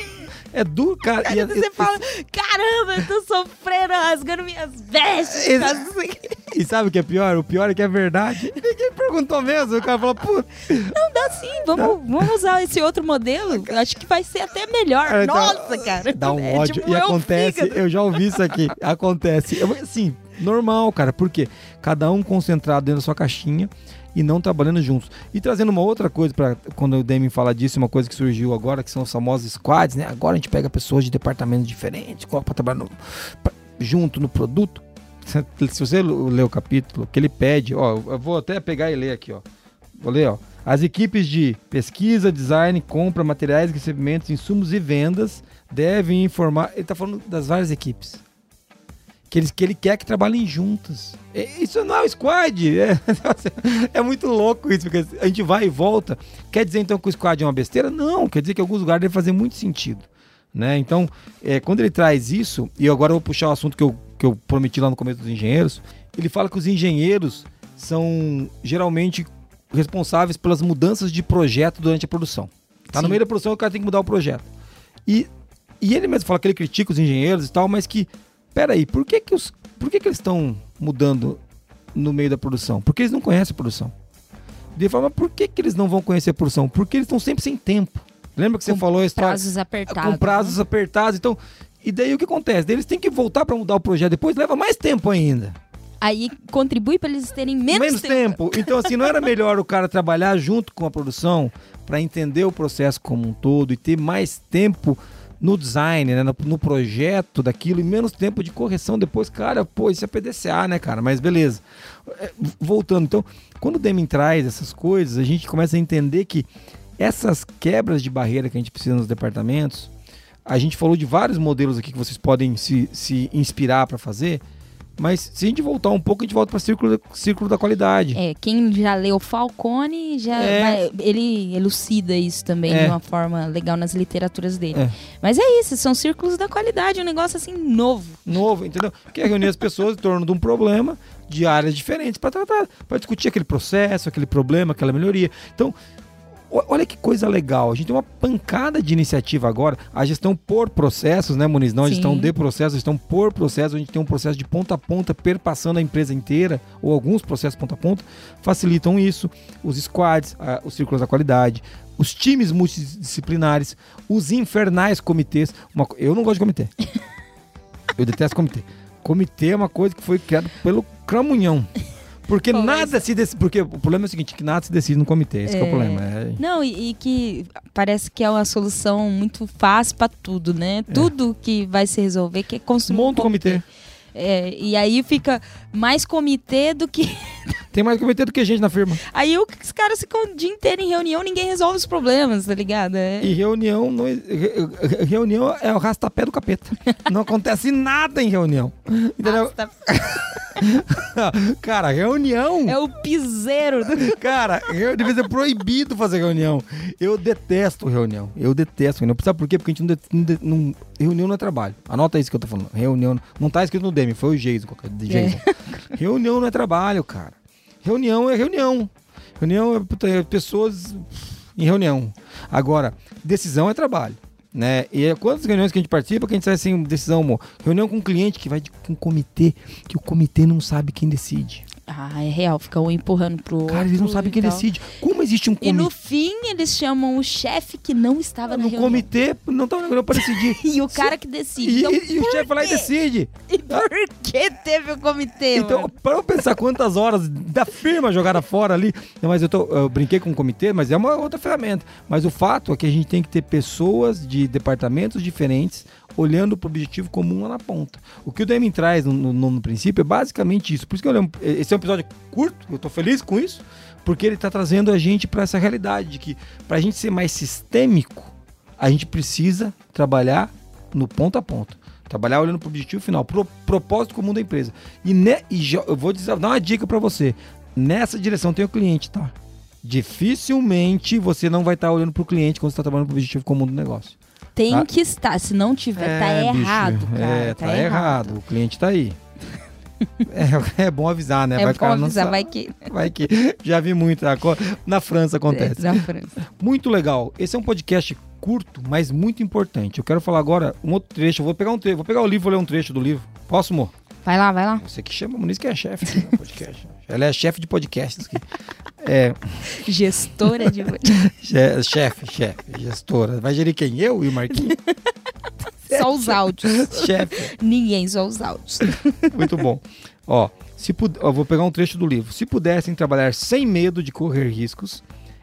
S1: É duro, cara.
S3: Aí
S1: E,
S3: você fala, caramba, eu tô sofrendo, rasgando minhas vestes.
S1: Ex-
S3: assim. <laughs>
S1: e sabe o que é pior? O pior é que é verdade. Ninguém perguntou mesmo. O cara falou, pô,
S3: Não, dá sim, vamos, vamos usar esse outro modelo. Acho que vai ser até melhor.
S1: Cara, dá-
S3: Nossa, cara.
S1: Dá um
S3: É
S1: ódio.
S3: tipo
S1: e acontece,
S3: fígado.
S1: eu já ouvi isso aqui. Acontece. Eu, assim, normal, cara. Por quê? Cada um concentrado dentro da sua caixinha e não trabalhando juntos. E trazendo uma outra coisa para quando o Demi fala disso, uma coisa que surgiu agora, que são os famosos squads, né? Agora a gente pega pessoas de departamentos diferentes, para trabalhar no- pra- junto no produto. <laughs> Se você ler o capítulo, que ele pede, ó, eu vou até pegar e ler aqui, ó. Vou ler, ó. As equipes de pesquisa, design, compra, materiais, recebimentos, insumos e vendas devem informar. Ele está falando das várias equipes. Que ele, que ele quer que trabalhem juntas. É, Isso não é o squad. É, <laughs> é muito louco isso, porque a gente vai e volta. Quer dizer então que o squad é uma besteira? Não, quer dizer que em alguns lugares deve fazer muito sentido. Né? Então, é, quando ele traz isso, e agora eu vou puxar o assunto que eu, que eu prometi lá no começo dos engenheiros, ele fala que os engenheiros são geralmente responsáveis pelas mudanças de projeto durante a produção. Tá no
S3: Sim.
S1: meio da produção, o cara tem que mudar o projeto. E, e ele mesmo fala que ele critica os engenheiros e tal, mas que, peraí, por que que, os, por que, que eles estão mudando no meio da produção? Porque eles não conhecem a produção. Fala, mas por que, que eles não vão conhecer a produção? Porque eles estão sempre sem tempo. Lembra que você
S3: Com
S1: falou a história?
S3: Prazos apertados.
S1: com prazos apertados. Então, e daí o que acontece? Eles têm que voltar para mudar o projeto depois, leva mais tempo ainda.
S3: Aí contribui para eles terem menos,
S1: tempo. Então, assim, não era melhor o cara trabalhar junto com a produção para entender o processo como um todo e ter mais tempo no design, né, no, no projeto daquilo e menos tempo de correção depois, cara, pô, isso é PDCA, né, cara? Mas beleza. É, Voltando, então, quando o Deming traz essas coisas, a gente começa a entender que essas quebras de barreira que a gente precisa nos departamentos, a gente falou de vários modelos aqui que vocês podem se, se inspirar para fazer, mas se a gente voltar um pouco, a gente volta para o círculo, da- círculo da qualidade.
S3: É, quem já leu Falcone, já
S1: É.
S3: vai- ele elucida isso também
S1: É.
S3: de uma forma legal nas literaturas dele.
S1: É.
S3: Mas é isso, são círculos da qualidade, um negócio assim novo.
S1: novo, entendeu? Que é reunir as pessoas em torno de um problema de áreas diferentes para tratar, para discutir aquele processo, aquele problema, aquela melhoria. Então, olha que coisa legal. A gente tem uma pancada de iniciativa agora. A gestão por processos, né, Muniz? Não a
S3: Sim.
S1: gestão de processos, a gestão por processos. A gente tem um processo de ponta a ponta perpassando a empresa inteira, ou alguns processos ponta a ponta, facilitam isso. Os squads, ah, os círculos da qualidade, os times multidisciplinares, os infernais comitês. Uma eu não gosto de comitê. <laughs> Eu detesto comitê. Comitê é uma coisa que foi criada pelo Cramunhão. Porque
S3: Pô,
S1: nada se decide. Porque o problema é o seguinte: que nada se decide no comitê. Esse que é o
S3: É.
S1: problema. É-
S3: Não, e, e que parece que é uma solução muito fácil para tudo, né? Tudo que vai se resolver que é construir um
S1: Monta o comitê.
S3: É, e aí fica mais comitê do que. <laughs>
S1: Tem mais comitê do que gente na firma.
S3: Aí os caras ficam o dia inteiro em reunião, ninguém resolve os problemas, tá ligado? É.
S1: E reunião não, re- re- reunião é o rastapé do capeta. <laughs> Não acontece nada em reunião. Entendeu? <laughs> Cara, reunião.
S3: é o piseiro. do- <laughs>
S1: Cara, eu devia ser proibido fazer reunião. Eu detesto reunião. Eu detesto reunião. Sabe por quê? Porque a gente não, de- não não- Reunião não é trabalho. Anota isso que eu tô falando. Reunião. Não tá escrito no Demi, foi o Jason. qualquer- Jason. Reunião não é trabalho, cara. Reunião é reunião. Reunião é, é pessoas em reunião. Agora, decisão é trabalho. Né? E é quantas reuniões que a gente participa que a gente sai sem decisão, amor? Reunião com um cliente que vai de, com um comitê, que o comitê não sabe quem decide.
S3: Ah, é real, fica um empurrando pro.
S1: Cara, eles não sabem quem decide. Como existe um
S3: E no
S1: comitê?
S3: fim, eles chamam o chefe que não estava na
S1: No
S3: reunião.
S1: comitê não tá na reunião pra decidir. <laughs>
S3: E o cara que decide.
S1: E,
S3: então,
S1: e- e o chefe lá e decide.
S3: E por que teve o comitê,
S1: Então,
S3: mano?
S1: para eu pensar quantas horas da firma jogaram fora ali. Mas eu, tô, eu brinquei com o comitê, mas é uma outra ferramenta. Mas o fato é que a gente tem que ter pessoas de departamentos diferentes olhando para o objetivo comum lá na ponta. O que o Deming traz no, no- no princípio é basicamente isso. Por isso que eu lembro, esse é um episódio curto, eu tô feliz com isso, porque ele tá trazendo a gente para essa realidade de que para a gente ser mais sistêmico, A gente precisa trabalhar no ponto a ponto. Trabalhar olhando para o objetivo final, pro propósito comum da empresa. E, ne, e já, eu vou dizer, dar uma dica para você. Nessa direção tem o cliente, tá? Dificilmente você não vai estar olhando para o cliente quando você está trabalhando para o objetivo comum do negócio.
S3: Tem
S1: Tá.
S3: que estar. Se não tiver, tá
S1: É, bicho,
S3: errado, cara.
S1: É, tá, errado. O cliente tá aí. <laughs> é, é bom avisar, né?
S3: É
S1: vai,
S3: bom avisar, vai que...
S1: Vai que. Já vi muito. aco- Na França acontece.
S3: Na França.
S1: Muito legal. Esse é um podcast curto, mas muito importante. Eu quero falar agora um outro trecho. Eu vou pegar um trecho, vou pegar o livro, vou ler um trecho do livro. Posso, amor?
S3: Vai lá, vai lá.
S1: Você que chama Muniz que é chefe no podcast. Ela é chefe de podcasts. É,
S3: Gestora de... <laughs>
S1: che- chefe, chefe, gestora. Vai gerir quem? Eu e o Marquinhos? <laughs>
S3: só os áudios.
S1: chefe.
S3: Ninguém, só os áudios. <laughs>
S1: Muito bom. Ó, se pud... ó, vou pegar um trecho do livro. Se pudessem trabalhar sem medo de correr riscos,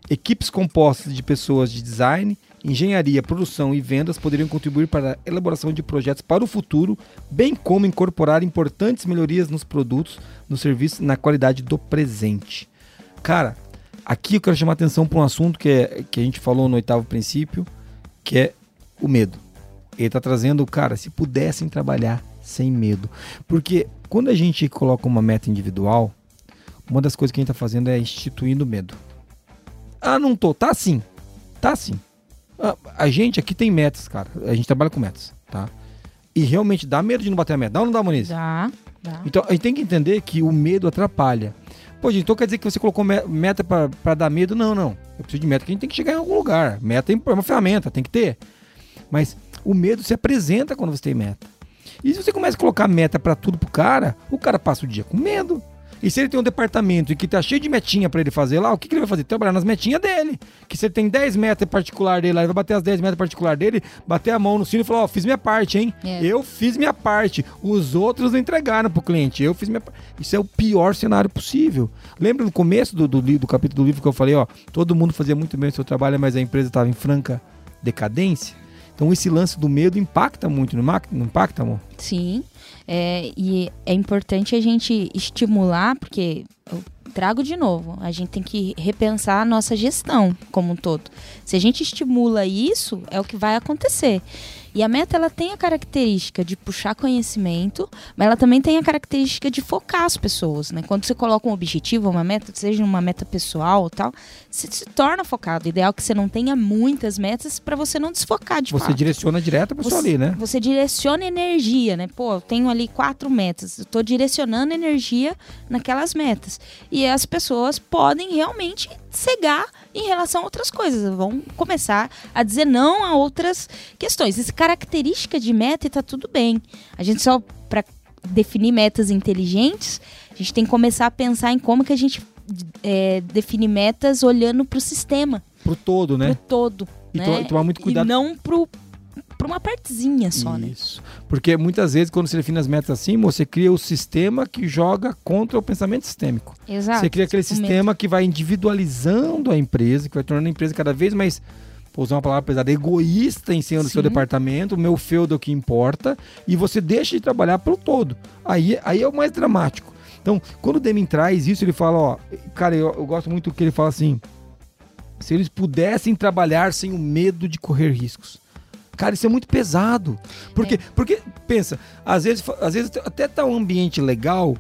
S1: equipes compostas de pessoas de design, engenharia, produção e vendas poderiam contribuir para a elaboração de projetos para o futuro, bem como incorporar importantes melhorias nos produtos, nos serviços, na qualidade do presente. Cara, aqui eu quero chamar atenção para um assunto que, é, que a gente falou no oitavo princípio, que é o medo. Ele está trazendo, cara, se pudessem trabalhar sem medo. Porque quando a gente coloca uma meta individual, uma das coisas que a gente está fazendo é instituindo medo. Ah, não tô. Tá sim. Tá sim. Ah, A gente aqui tem metas, cara. A gente trabalha com metas, tá? E realmente dá medo de não bater a meta. Dá ou não dá, Moniz?
S3: Dá,
S1: Então a gente tem que entender que o medo atrapalha. Pô, gente, então quer dizer que você colocou me- meta pra dar medo? Não, não. Eu preciso de meta que a gente tem que chegar em algum lugar. Meta é uma ferramenta, tem que ter. Mas o medo se apresenta quando você tem meta. E se você começa a colocar meta pra tudo pro cara, o cara passa o dia com medo. E se ele tem um departamento e que tá cheio de metinha pra ele fazer lá, o que, que ele vai fazer? Trabalhar nas metinhas dele. Que se ele tem 10 metas particular dele, lá, ele vai bater as 10 metas particular dele, bater a mão no sino e falar, ó, fiz minha parte, hein?
S3: É.
S1: Eu fiz minha parte. Os outros não entregaram pro cliente. Eu fiz minha parte. Isso é o pior cenário possível. Lembra no começo do, do, do capítulo do livro que eu falei, ó, todo mundo fazia muito bem o seu trabalho, mas a empresa estava em franca decadência? Então esse lance do medo impacta muito, não impacta amor?
S3: Sim, é, e é importante a gente estimular, porque eu trago de novo, a gente tem que repensar a nossa gestão como um todo. Se a gente estimula isso, é o que vai acontecer. E a meta ela tem a característica de puxar conhecimento, mas ela também tem a característica de focar as pessoas, né? Quando você coloca um objetivo, uma meta, seja uma meta pessoal ou tal, você se torna focado. O ideal é que você não tenha muitas metas para você não desfocar de
S1: Você
S3: fato.
S1: direciona direto a pessoa
S3: Você-
S1: ali, né?
S3: Você direciona energia, né? Pô, eu tenho ali quatro metas. Eu tô direcionando energia naquelas metas. E as pessoas podem realmente cegar em relação a outras coisas. Vão começar a dizer não a outras questões. Essa característica de meta e tá tudo bem. A gente só, para definir metas inteligentes, a gente tem que começar a pensar em como que a gente é, define metas olhando pro sistema,
S1: Pro todo, né?
S3: pro todo.
S1: E
S3: né?
S1: to- tomar muito cuidado.
S3: E não pro, pra uma partezinha só, né?
S1: Isso. Porque muitas vezes, quando você define as metas assim, você cria o sistema que joga contra o pensamento sistêmico.
S3: Exato.
S1: Você cria aquele
S3: O
S1: sistema que vai individualizando a empresa, que vai tornando a empresa cada vez mais, vou usar uma palavra pesada, egoísta em cima do seu departamento, o meu feudo é o que importa, e você deixa de trabalhar pelo todo. Aí, aí é o mais dramático. Então, quando o Deming traz isso, ele fala, ó, cara, eu, eu gosto muito que ele fala assim, se eles pudessem trabalhar sem o medo de correr riscos. Cara, isso é muito pesado. Porque,
S3: É.
S1: porque pensa, às vezes, às vezes até tá um ambiente legal,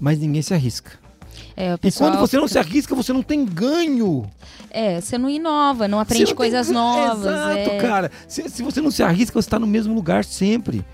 S1: mas ninguém se arrisca.
S3: É, o
S1: E
S3: pessoal
S1: quando você não se arrisca, você não tem ganho.
S3: É, você não inova, não aprende
S1: tem
S3: coisas
S1: ganho.
S3: novas.
S1: Exato,
S3: é.
S1: cara. Se, se você não se arrisca, você está no mesmo lugar sempre.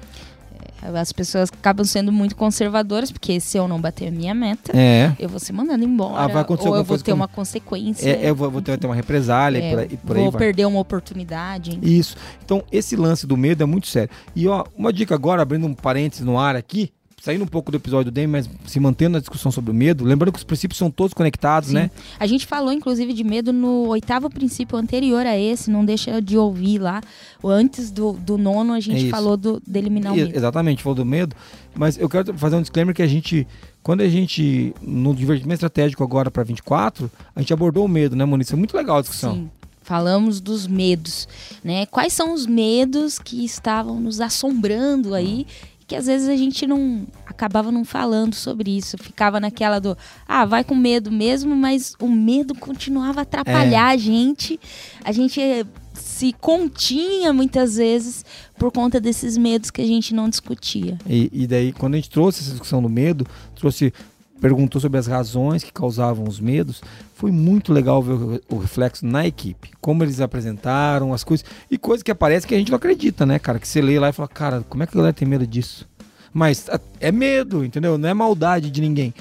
S3: As pessoas acabam sendo muito conservadoras, porque se eu não bater a minha meta,
S1: É.
S3: eu vou ser mandado embora.
S1: Ah, vai acontecer
S3: ou eu vou ter
S1: com-
S3: uma consequência.
S1: É, eu vou, vou ter, uma represália
S3: É,
S1: e por aí, e por aí
S3: vou
S1: vai.
S3: perder uma oportunidade.
S1: Isso. Então, esse lance do medo é muito sério. E ó, uma dica agora, abrindo um parênteses no ar aqui, saindo um pouco do episódio do mas se mantendo na discussão sobre o medo, lembrando que os princípios são todos conectados,
S3: Sim.
S1: né?
S3: A gente falou, inclusive, de medo no oitavo princípio anterior a esse, não deixa de ouvir lá. Antes do, do nono, a
S1: É
S3: gente
S1: isso.
S3: falou do, de eliminar o
S1: E-
S3: medo.
S1: Exatamente, falou do medo. Mas eu quero fazer um disclaimer que a gente, quando a gente, no divertimento estratégico agora para 24, a gente abordou o medo, né, Moniz? É muito legal a discussão.
S3: Sim. Falamos dos medos, né? Quais são os medos que estavam nos assombrando aí, que às vezes a gente não acabava não falando sobre isso, ficava naquela do, ah, vai com medo mesmo, mas o medo continuava a atrapalhar
S1: É.
S3: a gente. A gente eh, se continha muitas vezes por conta desses medos que a gente não discutia.
S1: E, e daí, quando a gente trouxe essa discussão do medo, trouxe perguntou sobre as razões que causavam os medos. Foi muito legal ver o, reflexo na equipe, como eles apresentaram as coisas e coisas que aparecem que a gente não acredita, né, cara? Que você lê lá e fala, cara, como é que a galera tem medo disso? Mas é medo, entendeu? Não é maldade de ninguém.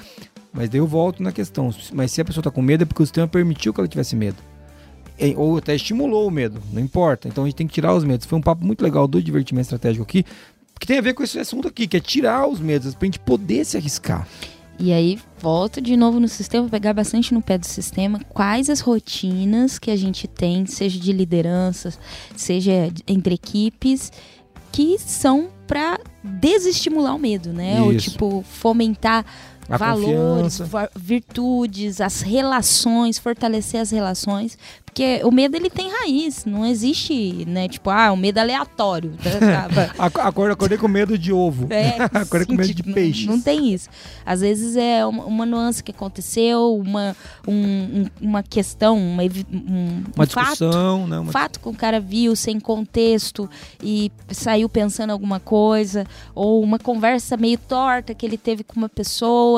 S1: Mas daí eu volto na questão. Mas se a pessoa tá com medo é porque o sistema permitiu que ela tivesse medo. Ou até estimulou o medo, não importa. Então a gente tem que tirar os medos. Foi um papo muito legal do divertimento estratégico aqui, que tem a ver com esse assunto aqui, que é tirar os medos, pra gente poder se arriscar.
S3: E aí, volto de novo no sistema, pegar bastante no pé do sistema, quais as rotinas que a gente tem, seja de liderança, seja entre equipes, que são para desestimular o medo, né? Isso. Ou tipo, fomentar a valores, virtudes, as relações, fortalecer as relações, porque o medo ele tem raiz, não existe, né? Tipo, ah, um medo aleatório. <laughs>
S1: Acordei, acordei com medo de ovo. É, <laughs> acordei sim, com medo de peixe.
S3: Não, não, tem isso. Às vezes é uma, uma nuance que aconteceu, uma, um, uma questão, uma, um,
S1: uma um discussão,
S3: fato,
S1: né? Uma...
S3: fato que o cara viu sem contexto e saiu pensando alguma coisa, ou uma conversa meio torta que ele teve com uma pessoa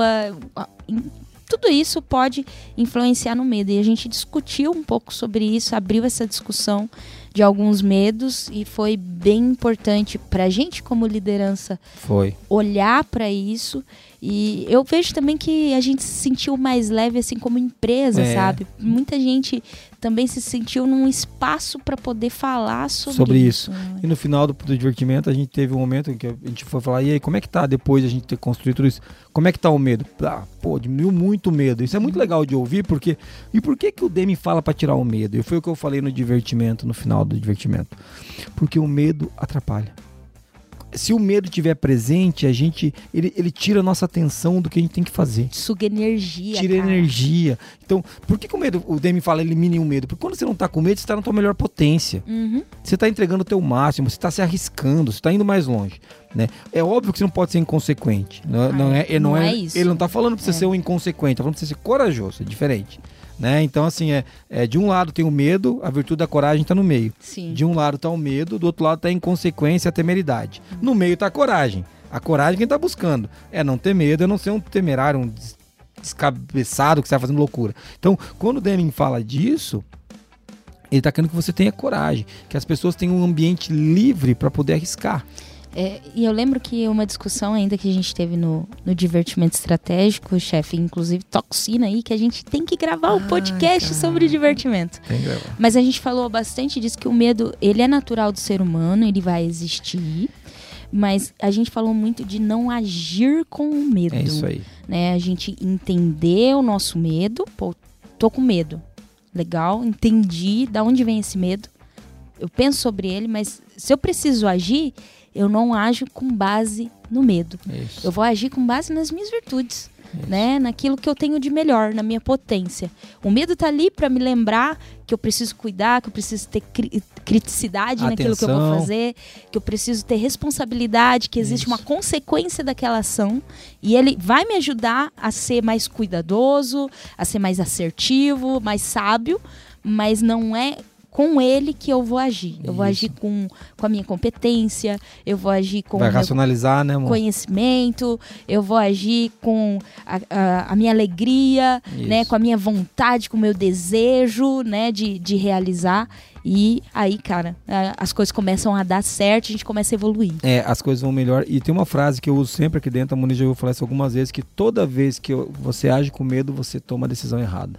S3: tudo isso pode influenciar no medo. E a gente discutiu um pouco sobre isso, abriu essa discussão de alguns medos e foi bem importante para a gente como liderança
S1: foi.
S3: olhar para isso e eu vejo também que a gente se sentiu mais leve assim como empresa, é. sabe? Muita gente também se sentiu num espaço para poder falar sobre,
S1: sobre isso. isso. E no final do, do, divertimento a gente teve um momento em que a gente foi falar, e aí, como é que tá depois de a gente ter construído tudo isso? Como é que tá o medo? Ah, pô, diminuiu muito o medo. Isso é muito legal de ouvir, porque e por que que o Demi fala para tirar o medo? E foi o que eu falei no divertimento, no final do divertimento. Porque o medo atrapalha se o medo estiver presente, a gente ele, ele tira a nossa atenção do que a gente tem que fazer.
S3: Suga energia.
S1: Tira cara. energia. Então, por que, que o medo, o Demi fala, elimine o medo? Porque quando você não está com medo, você está na tua melhor potência.
S3: Uhum.
S1: Você está entregando o teu máximo, você está se arriscando, você está indo mais longe. Né? É óbvio que você não pode ser inconsequente. Não, é, não é, não, não é, é. Ele não está falando para você é. ser um inconsequente, está falando para você ser corajoso, é diferente. Né? Então, assim, é, é, de um lado tem o medo, a virtude da coragem está no meio.
S3: Sim.
S1: De um lado está o medo, do outro lado está a inconsequência, a temeridade. Uhum. No meio está a coragem. A coragem quem está buscando é não ter medo, é não ser um temerário, um descabeçado que está fazendo loucura. Então, quando o Deming fala disso, ele está querendo que você tenha coragem, que as pessoas tenham um ambiente livre para poder arriscar.
S3: É, e eu lembro que uma discussão ainda que a gente teve no, no divertimento estratégico, chefe, inclusive toxina aí, que a gente tem que gravar um podcast cara. sobre divertimento.
S1: Tem que gravar.
S3: Mas a gente falou bastante disso, que o medo, ele é natural do ser humano, ele vai existir. Mas a gente falou muito de não agir com o medo. É
S1: isso aí.
S3: Né? A gente entender o nosso medo. Pô, tô com medo. Legal, entendi da onde vem esse medo. Eu penso sobre ele, mas se eu preciso agir, eu não ajo com base no medo.
S1: Isso.
S3: Eu vou agir com base nas minhas virtudes. Né, naquilo que eu tenho de melhor, na minha potência. O medo está ali para me lembrar que eu preciso cuidar, que eu preciso ter cri criticidade Atenção. naquilo que eu vou fazer, que eu preciso ter responsabilidade, que existe Isso. uma consequência daquela ação e ele vai me ajudar a ser mais cuidadoso, a ser mais assertivo, mais sábio, mas não é com ele que eu vou agir. Eu Isso. vou agir com, com a minha competência, eu vou agir com
S1: Vai racionalizar, né, amor?
S3: conhecimento, eu vou agir com a, a, a minha alegria, né, com a minha vontade, com o meu desejo, né, de, de realizar. E aí, cara, as coisas começam a dar certo, a gente começa a evoluir.
S1: É, as coisas vão melhor. E tem uma frase que eu uso sempre aqui dentro, a Moniz já ouviu falar isso algumas vezes, que toda vez que você age com medo, você toma a decisão errada.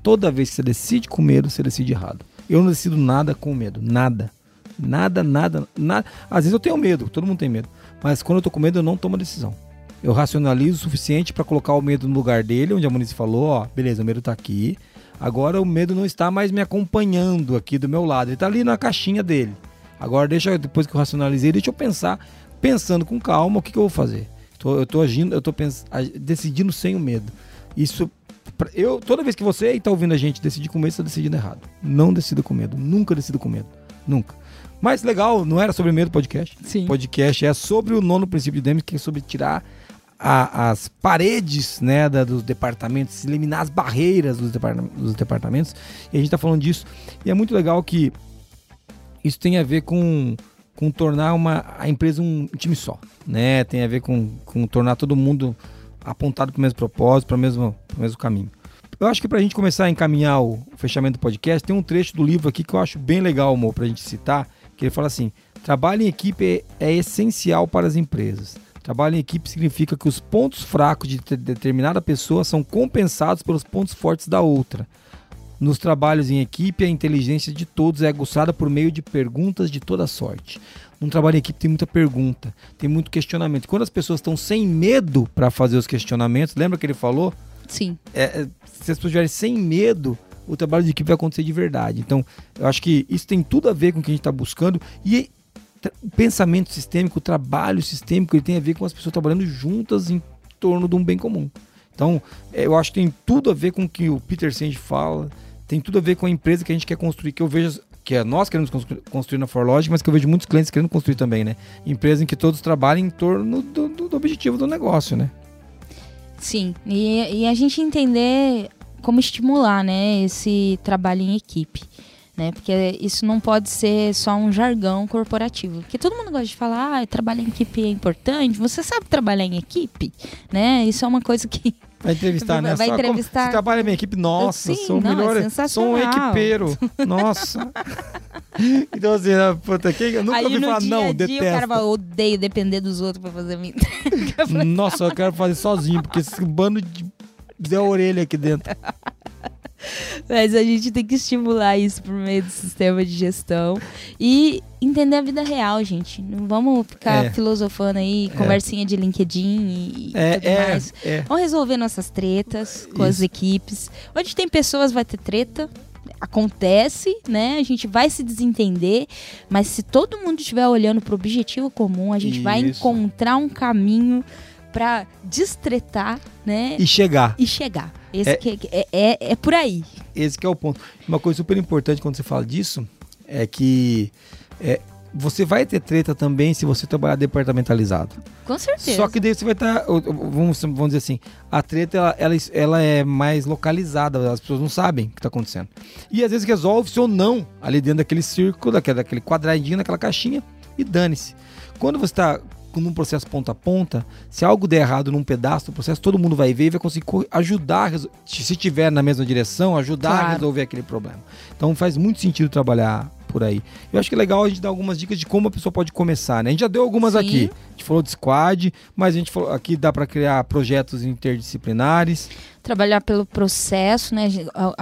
S1: Toda vez que você decide com medo, você decide errado. Eu não decido nada com medo. Nada. Nada, nada, nada. Às vezes eu tenho medo, todo mundo tem medo. Mas quando eu tô com medo, eu não tomo decisão. Eu racionalizo o suficiente para colocar o medo no lugar dele, onde a Muniz falou, ó, beleza, o medo tá aqui. Agora o medo não está mais me acompanhando aqui do meu lado. Ele tá ali na caixinha dele. Agora deixa depois que eu racionalizei, deixa eu pensar, pensando com calma, o que, que eu vou fazer. Eu tô agindo, eu tô pens, decidindo sem o medo. Isso eu, toda vez que você está ouvindo a gente decidir com medo, você está decidindo errado. Não decida com medo. Nunca decida com medo. Nunca. Mas legal, não era sobre medo podcast.
S3: Sim.
S1: Podcast é sobre o nono princípio de Demis, que é sobre tirar a, as paredes né, da, dos departamentos, eliminar as barreiras dos, departamentos, dos departamentos. E a gente está falando disso. E é muito legal que isso tem a ver com, com tornar uma, a empresa um time só, né? Tem a ver com, com tornar todo mundo apontado para o mesmo propósito, para o mesmo, mesmo caminho. Eu acho que para a gente começar a encaminhar o fechamento do podcast, tem um trecho do livro aqui que eu acho bem legal, amor, para a gente citar, que ele fala assim: trabalho em equipe é, é essencial para as empresas. Trabalho em equipe significa que os pontos fracos de determinada pessoa são compensados pelos pontos fortes da outra. Nos trabalhos em equipe, a inteligência de todos é aguçada por meio de perguntas de toda sorte. Num trabalho em equipe tem muita pergunta, tem muito questionamento. Quando as pessoas estão sem medo para fazer os questionamentos, lembra que ele falou?
S3: Sim.
S1: É, é, se as pessoas estiverem sem medo, o trabalho de equipe vai acontecer de verdade. Então, eu acho que isso tem tudo a ver com o que a gente está buscando. E o pensamento sistêmico, o trabalho sistêmico, ele tem a ver com as pessoas trabalhando juntas em torno de um bem comum. Então, é, eu acho que tem tudo a ver com o que o Peter Senge fala, tem tudo a ver com a empresa que a gente quer construir, que eu vejo que é nós queremos construir na Forlogic, mas que eu vejo muitos clientes querendo construir também, né? Empresa em que todos trabalhem em torno do, do, do objetivo do negócio, né?
S3: Sim, e, e a gente entender como estimular, né, esse trabalho em equipe né? Porque isso não pode ser só um jargão corporativo. Porque todo mundo gosta de falar, ah, trabalhar em equipe é importante. Você sabe trabalhar em equipe, né? Isso é uma coisa que <laughs>
S1: Vai entrevistar, né?
S3: Vai entrevistar.
S1: Como, você trabalha minha equipe? Nossa,
S3: Sim,
S1: sou o
S3: é
S1: melhor. sou um equipeiro. <laughs> Nossa. então, assim, né, puta, quem, eu nunca
S3: Aí
S1: ouvi falar,
S3: dia
S1: não,
S3: dia,
S1: detesto.
S3: o cara fala, odeio depender dos outros pra fazer minha. <laughs>
S1: Nossa, eu quero fazer sozinho, porque esse bando de Zé Orelha aqui dentro.
S3: Mas a gente tem que estimular isso por meio do sistema de gestão e entender a vida real, gente. Não vamos ficar
S1: É.
S3: filosofando aí, conversinha de LinkedIn e,
S1: É,
S3: tudo
S1: é,
S3: mais.
S1: é.
S3: Vamos resolver nossas tretas com as
S1: Isso.
S3: equipes. Onde tem pessoas, vai ter treta. Acontece, né? A gente vai se desentender, mas se todo mundo estiver olhando para o objetivo comum, a gente vai
S1: Isso.
S3: encontrar um caminho para destretar, né?
S1: E chegar.
S3: E chegar. Esse
S1: É-
S3: que- é, é, é por aí.
S1: Esse que é o ponto. Uma coisa super importante quando você fala disso é que é, você vai ter treta também se você trabalhar departamentalizado.
S3: Com certeza.
S1: Só que daí você vai estar. vamos, vamos dizer assim, a treta ela, ela, ela é mais localizada, as pessoas não sabem o que está acontecendo. E às vezes resolve-se ou não ali dentro daquele círculo, daquele, daquele quadradinho, daquela caixinha, e dane-se. Quando você está num processo ponta a ponta, se algo der errado num pedaço do processo, todo mundo vai ver e vai conseguir co- ajudar, a se estiver na mesma direção, ajudar a
S3: Claro.
S1: resolver aquele problema. Então faz muito sentido trabalhar por aí. Eu acho que é legal a gente dar algumas dicas de como a pessoa pode começar, né? A gente já deu algumas
S3: Sim.
S1: aqui. A gente falou de squad, mas a gente falou aqui dá para criar projetos interdisciplinares.
S3: Trabalhar pelo processo, né?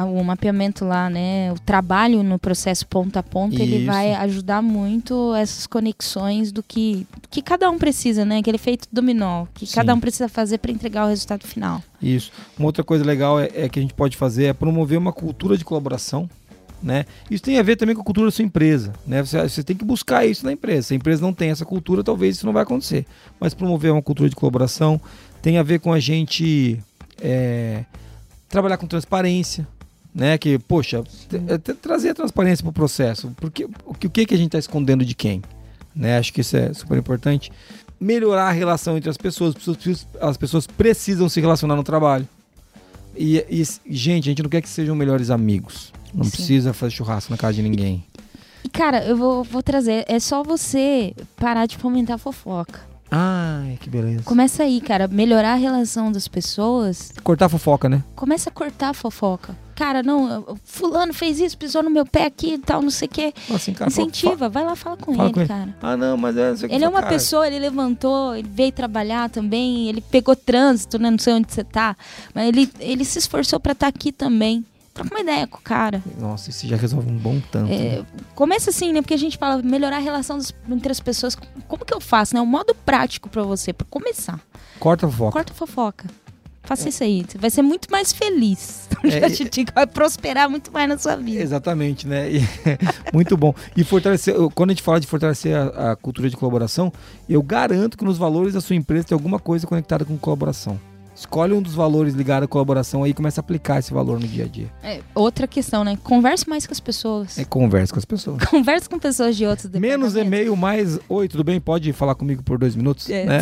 S3: O mapeamento lá, né? O trabalho no processo ponta a ponta, ele
S1: Isso.
S3: vai ajudar muito essas conexões do que, que cada um precisa, né? Aquele efeito dominó, que
S1: Sim.
S3: cada um precisa fazer para entregar o resultado final.
S1: Isso. Uma outra coisa legal é, é que a gente pode fazer é promover uma cultura de colaboração. Né? Isso tem a ver também com a cultura da sua empresa. Né? Você, você tem que buscar isso na empresa. Se a empresa não tem essa cultura, talvez isso não vai acontecer. Mas promover uma cultura de colaboração tem a ver com a gente é, trabalhar com transparência. Né? Que, poxa, é, trazer a transparência para o processo. Porque o que, o que que a gente está escondendo de quem? Né? Acho que isso é super importante. Melhorar a relação entre as pessoas. As pessoas precisam se relacionar no trabalho. E, e, gente, a gente não quer que sejam melhores amigos. Não
S3: Sim.
S1: precisa fazer churrasco na casa de ninguém.
S3: E, cara, eu vou, vou trazer. É só você parar de fomentar fofoca.
S1: Ai, que beleza.
S3: Começa aí, cara. Melhorar a relação das pessoas.
S1: Cortar a fofoca, né?
S3: Começa a cortar a fofoca. Cara, não, fulano fez isso, pisou no meu pé aqui e tal, não sei o quê.
S1: Assim, cara,
S3: Incentiva, vai lá falar com
S1: fala
S3: ele,
S1: com ele.
S3: cara.
S1: Ah, não, mas é. não sei o que
S3: Ele é uma
S1: cara,
S3: pessoa, ele levantou, ele veio trabalhar também, ele pegou trânsito, né? Não sei onde você tá. Mas ele, ele se esforçou pra estar aqui também. Troca uma ideia com o cara.
S1: Nossa, isso já resolve um bom tanto.
S3: É,
S1: né?
S3: começa assim, né? Porque a gente fala melhorar a relação das- entre as pessoas. Como que eu faço, né? Um modo prático pra você, pra começar.
S1: Corta a fofoca.
S3: Corta a fofoca. Faça isso aí. Você vai ser muito mais feliz. <laughs>
S1: É,
S3: Já te digo, vai prosperar muito mais na sua vida.
S1: Exatamente, né? E- <laughs> muito bom. E fortalecer, quando a gente fala de fortalecer a, a cultura de colaboração, eu garanto que nos valores da sua empresa tem alguma coisa conectada com colaboração. Escolhe um dos valores ligado à colaboração aí e começa a aplicar esse valor no dia a dia.
S3: É, outra questão, né? Converse mais com as pessoas.
S1: É conversa com as pessoas. <laughs>
S3: Converse com pessoas de outros
S1: Menos e-mail, mais. Oi, tudo bem? Pode falar comigo por dois minutos?
S3: É.
S1: Né?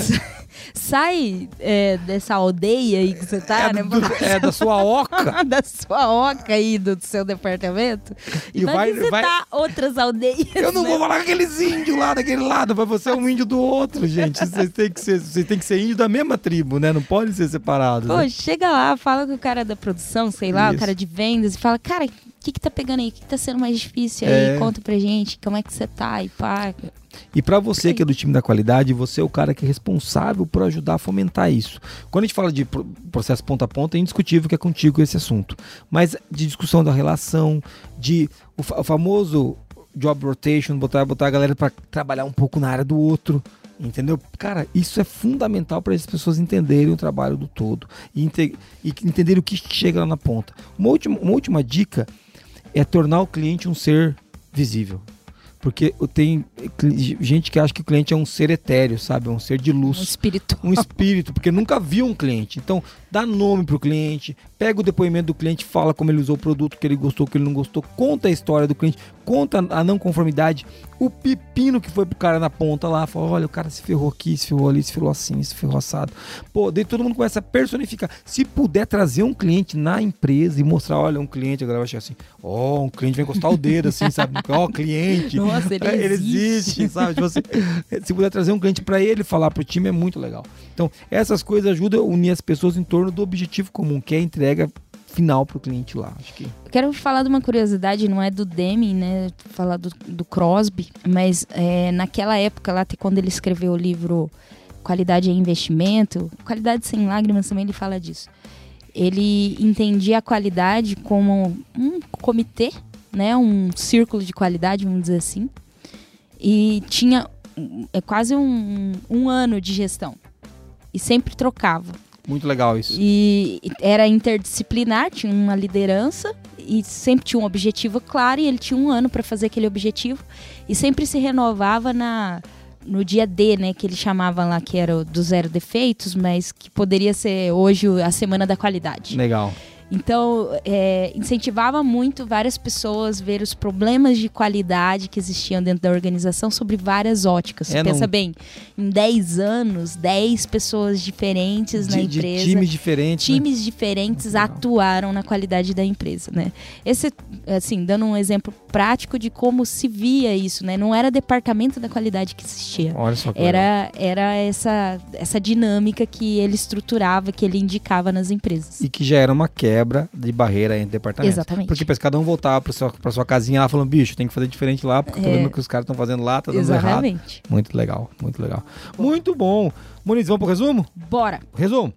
S3: Sai é, dessa aldeia aí que você tá,
S1: é,
S3: né?
S1: do- é da sua oca. <laughs>
S3: da sua oca aí, do seu departamento. E,
S1: E
S3: vai,
S1: vai-
S3: visitar outras aldeias.
S1: Eu não
S3: né?
S1: vou falar com aqueles índios lá daquele lado, mas você é um índio do outro, gente. Vocês <laughs> têm que ser, vocês têm que ser índio da mesma tribo, né? Não podem ser separados.
S3: Pô,
S1: né?
S3: chega lá, fala com o cara da produção, sei lá,
S1: Isso.
S3: o cara de vendas, e fala, cara, o que que tá pegando aí? O que que tá sendo mais difícil aí?
S1: É.
S3: Conta pra gente, como é que você tá e pá.
S1: E pra você que é do time da qualidade, você é o cara que é responsável por ajudar a fomentar isso. Quando a gente fala de pro- processo ponta a ponta, é indiscutível que é contigo esse assunto. Mas de discussão da relação, de o, o famoso job rotation, botar, botar a galera pra trabalhar um pouco na área do outro. Entendeu? Cara, isso é fundamental para as pessoas entenderem o trabalho do todo e, e entenderem o que chega lá na ponta. Uma última, uma última dica é tornar o cliente um ser visível. Porque tem gente que acha que o cliente é um ser etéreo, sabe? É um ser de
S3: Um
S1: luz,
S3: espírito.
S1: um espírito, porque nunca viu um cliente. Então, dá nome pro cliente, pega o depoimento do cliente, fala como ele usou o produto, que ele gostou, que ele não gostou, conta a história do cliente, conta a não conformidade, o pepino que foi pro cara na ponta lá, fala, olha, o cara se ferrou aqui, se ferrou ali, se ferrou assim, se ferrou assado. Pô, daí todo mundo começa a personificar. Se puder trazer um cliente na empresa e mostrar, olha, um cliente, a galera vai achar assim, ó, um cliente vai encostar o dedo assim, sabe? Ó, cliente.
S3: Nossa, ele <laughs>
S1: É, ele
S3: existe.
S1: existe, sabe? Tipo assim, se puder trazer um cliente para ele falar pro time é muito legal. Então, essas coisas ajudam a unir as pessoas em torno do objetivo comum, que é a entrega final pro cliente lá. Acho que
S3: Eu Quero falar de uma curiosidade, não é do Deming, né? Falar do, do Crosby, mas é, naquela época lá, até quando ele escreveu o livro Qualidade é Investimento, Qualidade Sem Lágrimas também ele fala disso. Ele entendia a qualidade como um comitê, né? Um círculo de qualidade, vamos dizer assim. E tinha é quase um, um ano de gestão. E sempre trocava.
S1: Muito legal isso.
S3: E era interdisciplinar, tinha uma liderança e sempre tinha um objetivo claro e ele tinha um ano para fazer aquele objetivo e sempre se renovava na no dia D, né, que ele chamava lá que era o do zero defeitos, mas que poderia ser hoje a semana da qualidade.
S1: Legal.
S3: Então, é, incentivava muito várias pessoas ver os problemas de qualidade que existiam dentro da organização sobre várias óticas.
S1: É,
S3: pensa
S1: não-
S3: bem, em 10 anos, 10 pessoas diferentes na
S1: De, de
S3: empresa
S1: times diferentes. né?
S3: times diferentes
S1: Legal.
S3: atuaram na qualidade da empresa, né? Esse, assim, dando um exemplo prático de como se via isso, né? Não era departamento da qualidade que existia.
S1: Olha só que legal.
S3: Era, era essa, essa dinâmica que ele estruturava, que ele indicava nas empresas.
S1: E que já era uma quebra de barreira entre departamentos.
S3: Exatamente.
S1: Porque para cada um voltar para sua, pra sua casinha lá falando, bicho, tem que fazer diferente lá, porque eu tô
S3: É.
S1: vendo o que os caras estão fazendo lá, tá dando errado.
S3: Exatamente.
S1: Muito legal, muito legal. Muito bom. Muniz, vamos pro resumo?
S3: Bora!
S1: Resumo.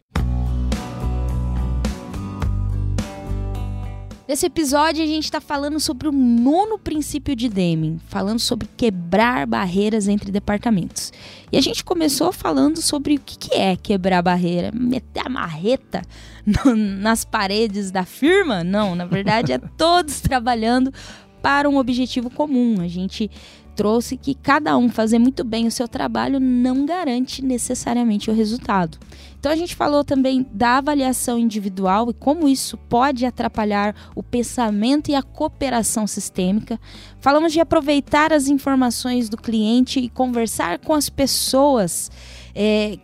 S3: Nesse episódio, a gente está falando sobre o nono princípio de Deming, falando sobre quebrar barreiras entre departamentos. E a gente começou falando sobre o que, é quebrar barreira, meter a marreta no- nas paredes da firma? Não, na verdade é <laughs> todos trabalhando para um objetivo comum. A gente trouxe que cada um fazer muito bem o seu trabalho não garante necessariamente o resultado. Então a gente falou também da avaliação individual e como isso pode atrapalhar o pensamento e a cooperação sistêmica. Falamos de aproveitar as informações do cliente e conversar com as pessoas. é,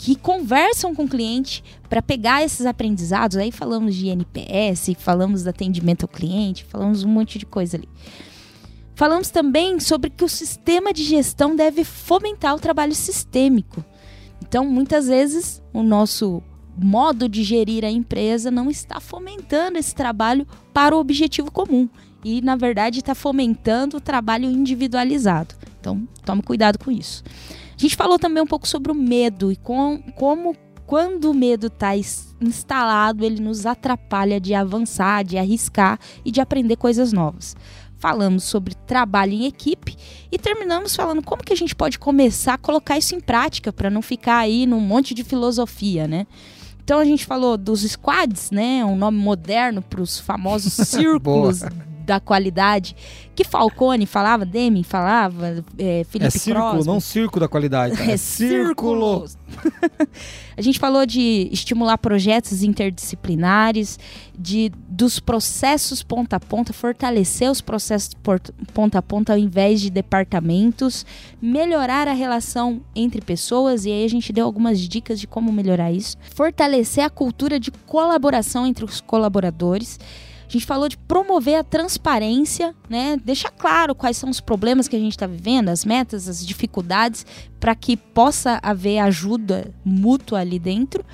S3: que conversam com o cliente para pegar esses aprendizados. Aí falamos de NPS, falamos de atendimento ao cliente, falamos um monte de coisa ali. Falamos também sobre que o sistema de gestão deve fomentar o trabalho sistêmico. Então, muitas vezes, o nosso modo de gerir a empresa não está fomentando esse trabalho para o objetivo comum. E, na verdade, está fomentando o trabalho individualizado. Então, tome cuidado com isso. A gente falou também um pouco sobre o medo e com, como, quando o medo está instalado, ele nos atrapalha de avançar, de arriscar e de aprender coisas novas falamos sobre trabalho em equipe e terminamos falando como que a gente pode começar a colocar isso em prática para não ficar aí num monte de filosofia, né? Então a gente falou dos squads, né? Um nome moderno para os famosos <laughs> círculos da qualidade que Falcone falava, Deming falava, é, Felipe
S1: É círculo,
S3: Crosby.
S1: não circo da qualidade. tá? <laughs>
S3: É círculo. <laughs> a gente falou de estimular projetos interdisciplinares, de dos processos ponta a ponta, fortalecer os processos ponta a ponta ao invés de departamentos, melhorar a relação entre pessoas e aí a gente deu algumas dicas de como melhorar isso, fortalecer a cultura de colaboração entre os colaboradores. A gente falou de promover a transparência, né? Deixar claro quais são os problemas que a gente está vivendo, as metas, as dificuldades, para que possa haver ajuda mútua ali dentro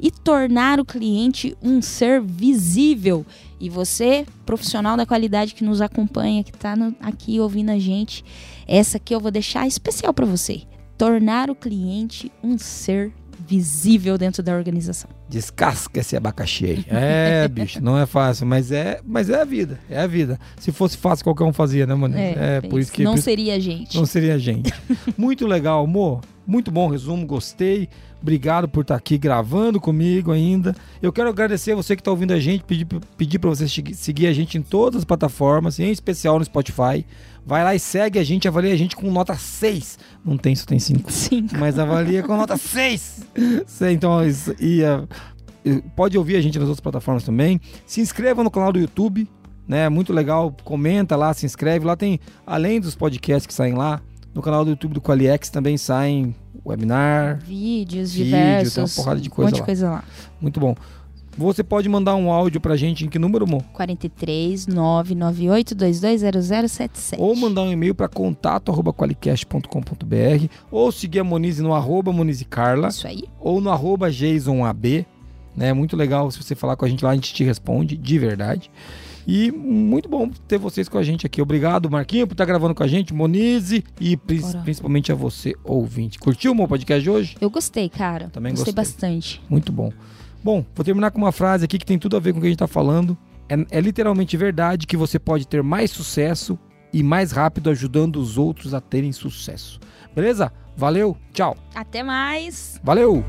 S3: e tornar o cliente um ser visível. E você, profissional da qualidade que nos acompanha, que está aqui ouvindo a gente, essa aqui eu vou deixar especial para você. Tornar o cliente um ser visível dentro da organização.
S1: Descasca esse abacaxi aí. <laughs> É, bicho, não é fácil, mas é, mas é a vida. É a vida. Se fosse fácil, qualquer um fazia, né, mano? É, por isso que.
S3: não
S1: isso-
S3: seria a gente.
S1: não seria a gente. <laughs> Muito legal, amor. Muito bom resumo, gostei. Obrigado por estar aqui gravando comigo ainda. Eu quero agradecer você que está ouvindo a gente, pedir, pedir para você segui- seguir a gente em todas as plataformas, em especial no Spotify. Vai lá e segue a gente, avalia a gente com nota 6. Não tem, só tem 5.
S3: Sim.
S1: Mas avalia com nota 6. Sei, <laughs> Então, isso- e pode ouvir a gente nas outras plataformas também. Se inscreva no canal do YouTube, né? Muito legal. Comenta lá, se inscreve. Lá tem, além dos podcasts que saem lá, no canal do YouTube do Qualiex também saem webinar.
S3: Vídeos
S1: Vídeo,
S3: diversos.
S1: tem uma porrada de
S3: um
S1: coisa
S3: monte de
S1: lá.
S3: coisa lá.
S1: Muito bom. Você pode mandar um áudio pra gente em que número, amor?
S3: 43 998 220077.
S1: Ou mandar um e-mail para contato.qualicast.com.br ou seguir a Monize no arroba Monize Carla.
S3: Isso aí.
S1: ou no arroba JasonAB. Né? Muito legal se você falar com a gente lá, a gente te responde, de verdade. E muito bom ter vocês com a gente aqui. Obrigado, Marquinho, por estar gravando com a gente, Monize e pri-
S3: Ora.
S1: principalmente a você, ouvinte. Curtiu o meu podcast de hoje?
S3: Eu gostei, cara.
S1: Também
S3: gostei
S1: gostei.
S3: bastante.
S1: Muito bom. Bom, vou terminar com uma frase aqui que tem tudo a ver com o que a gente está falando. É, é literalmente verdade que você pode ter mais sucesso e mais rápido ajudando os outros a terem sucesso. Beleza? Valeu, tchau.
S3: Até mais.
S1: Valeu!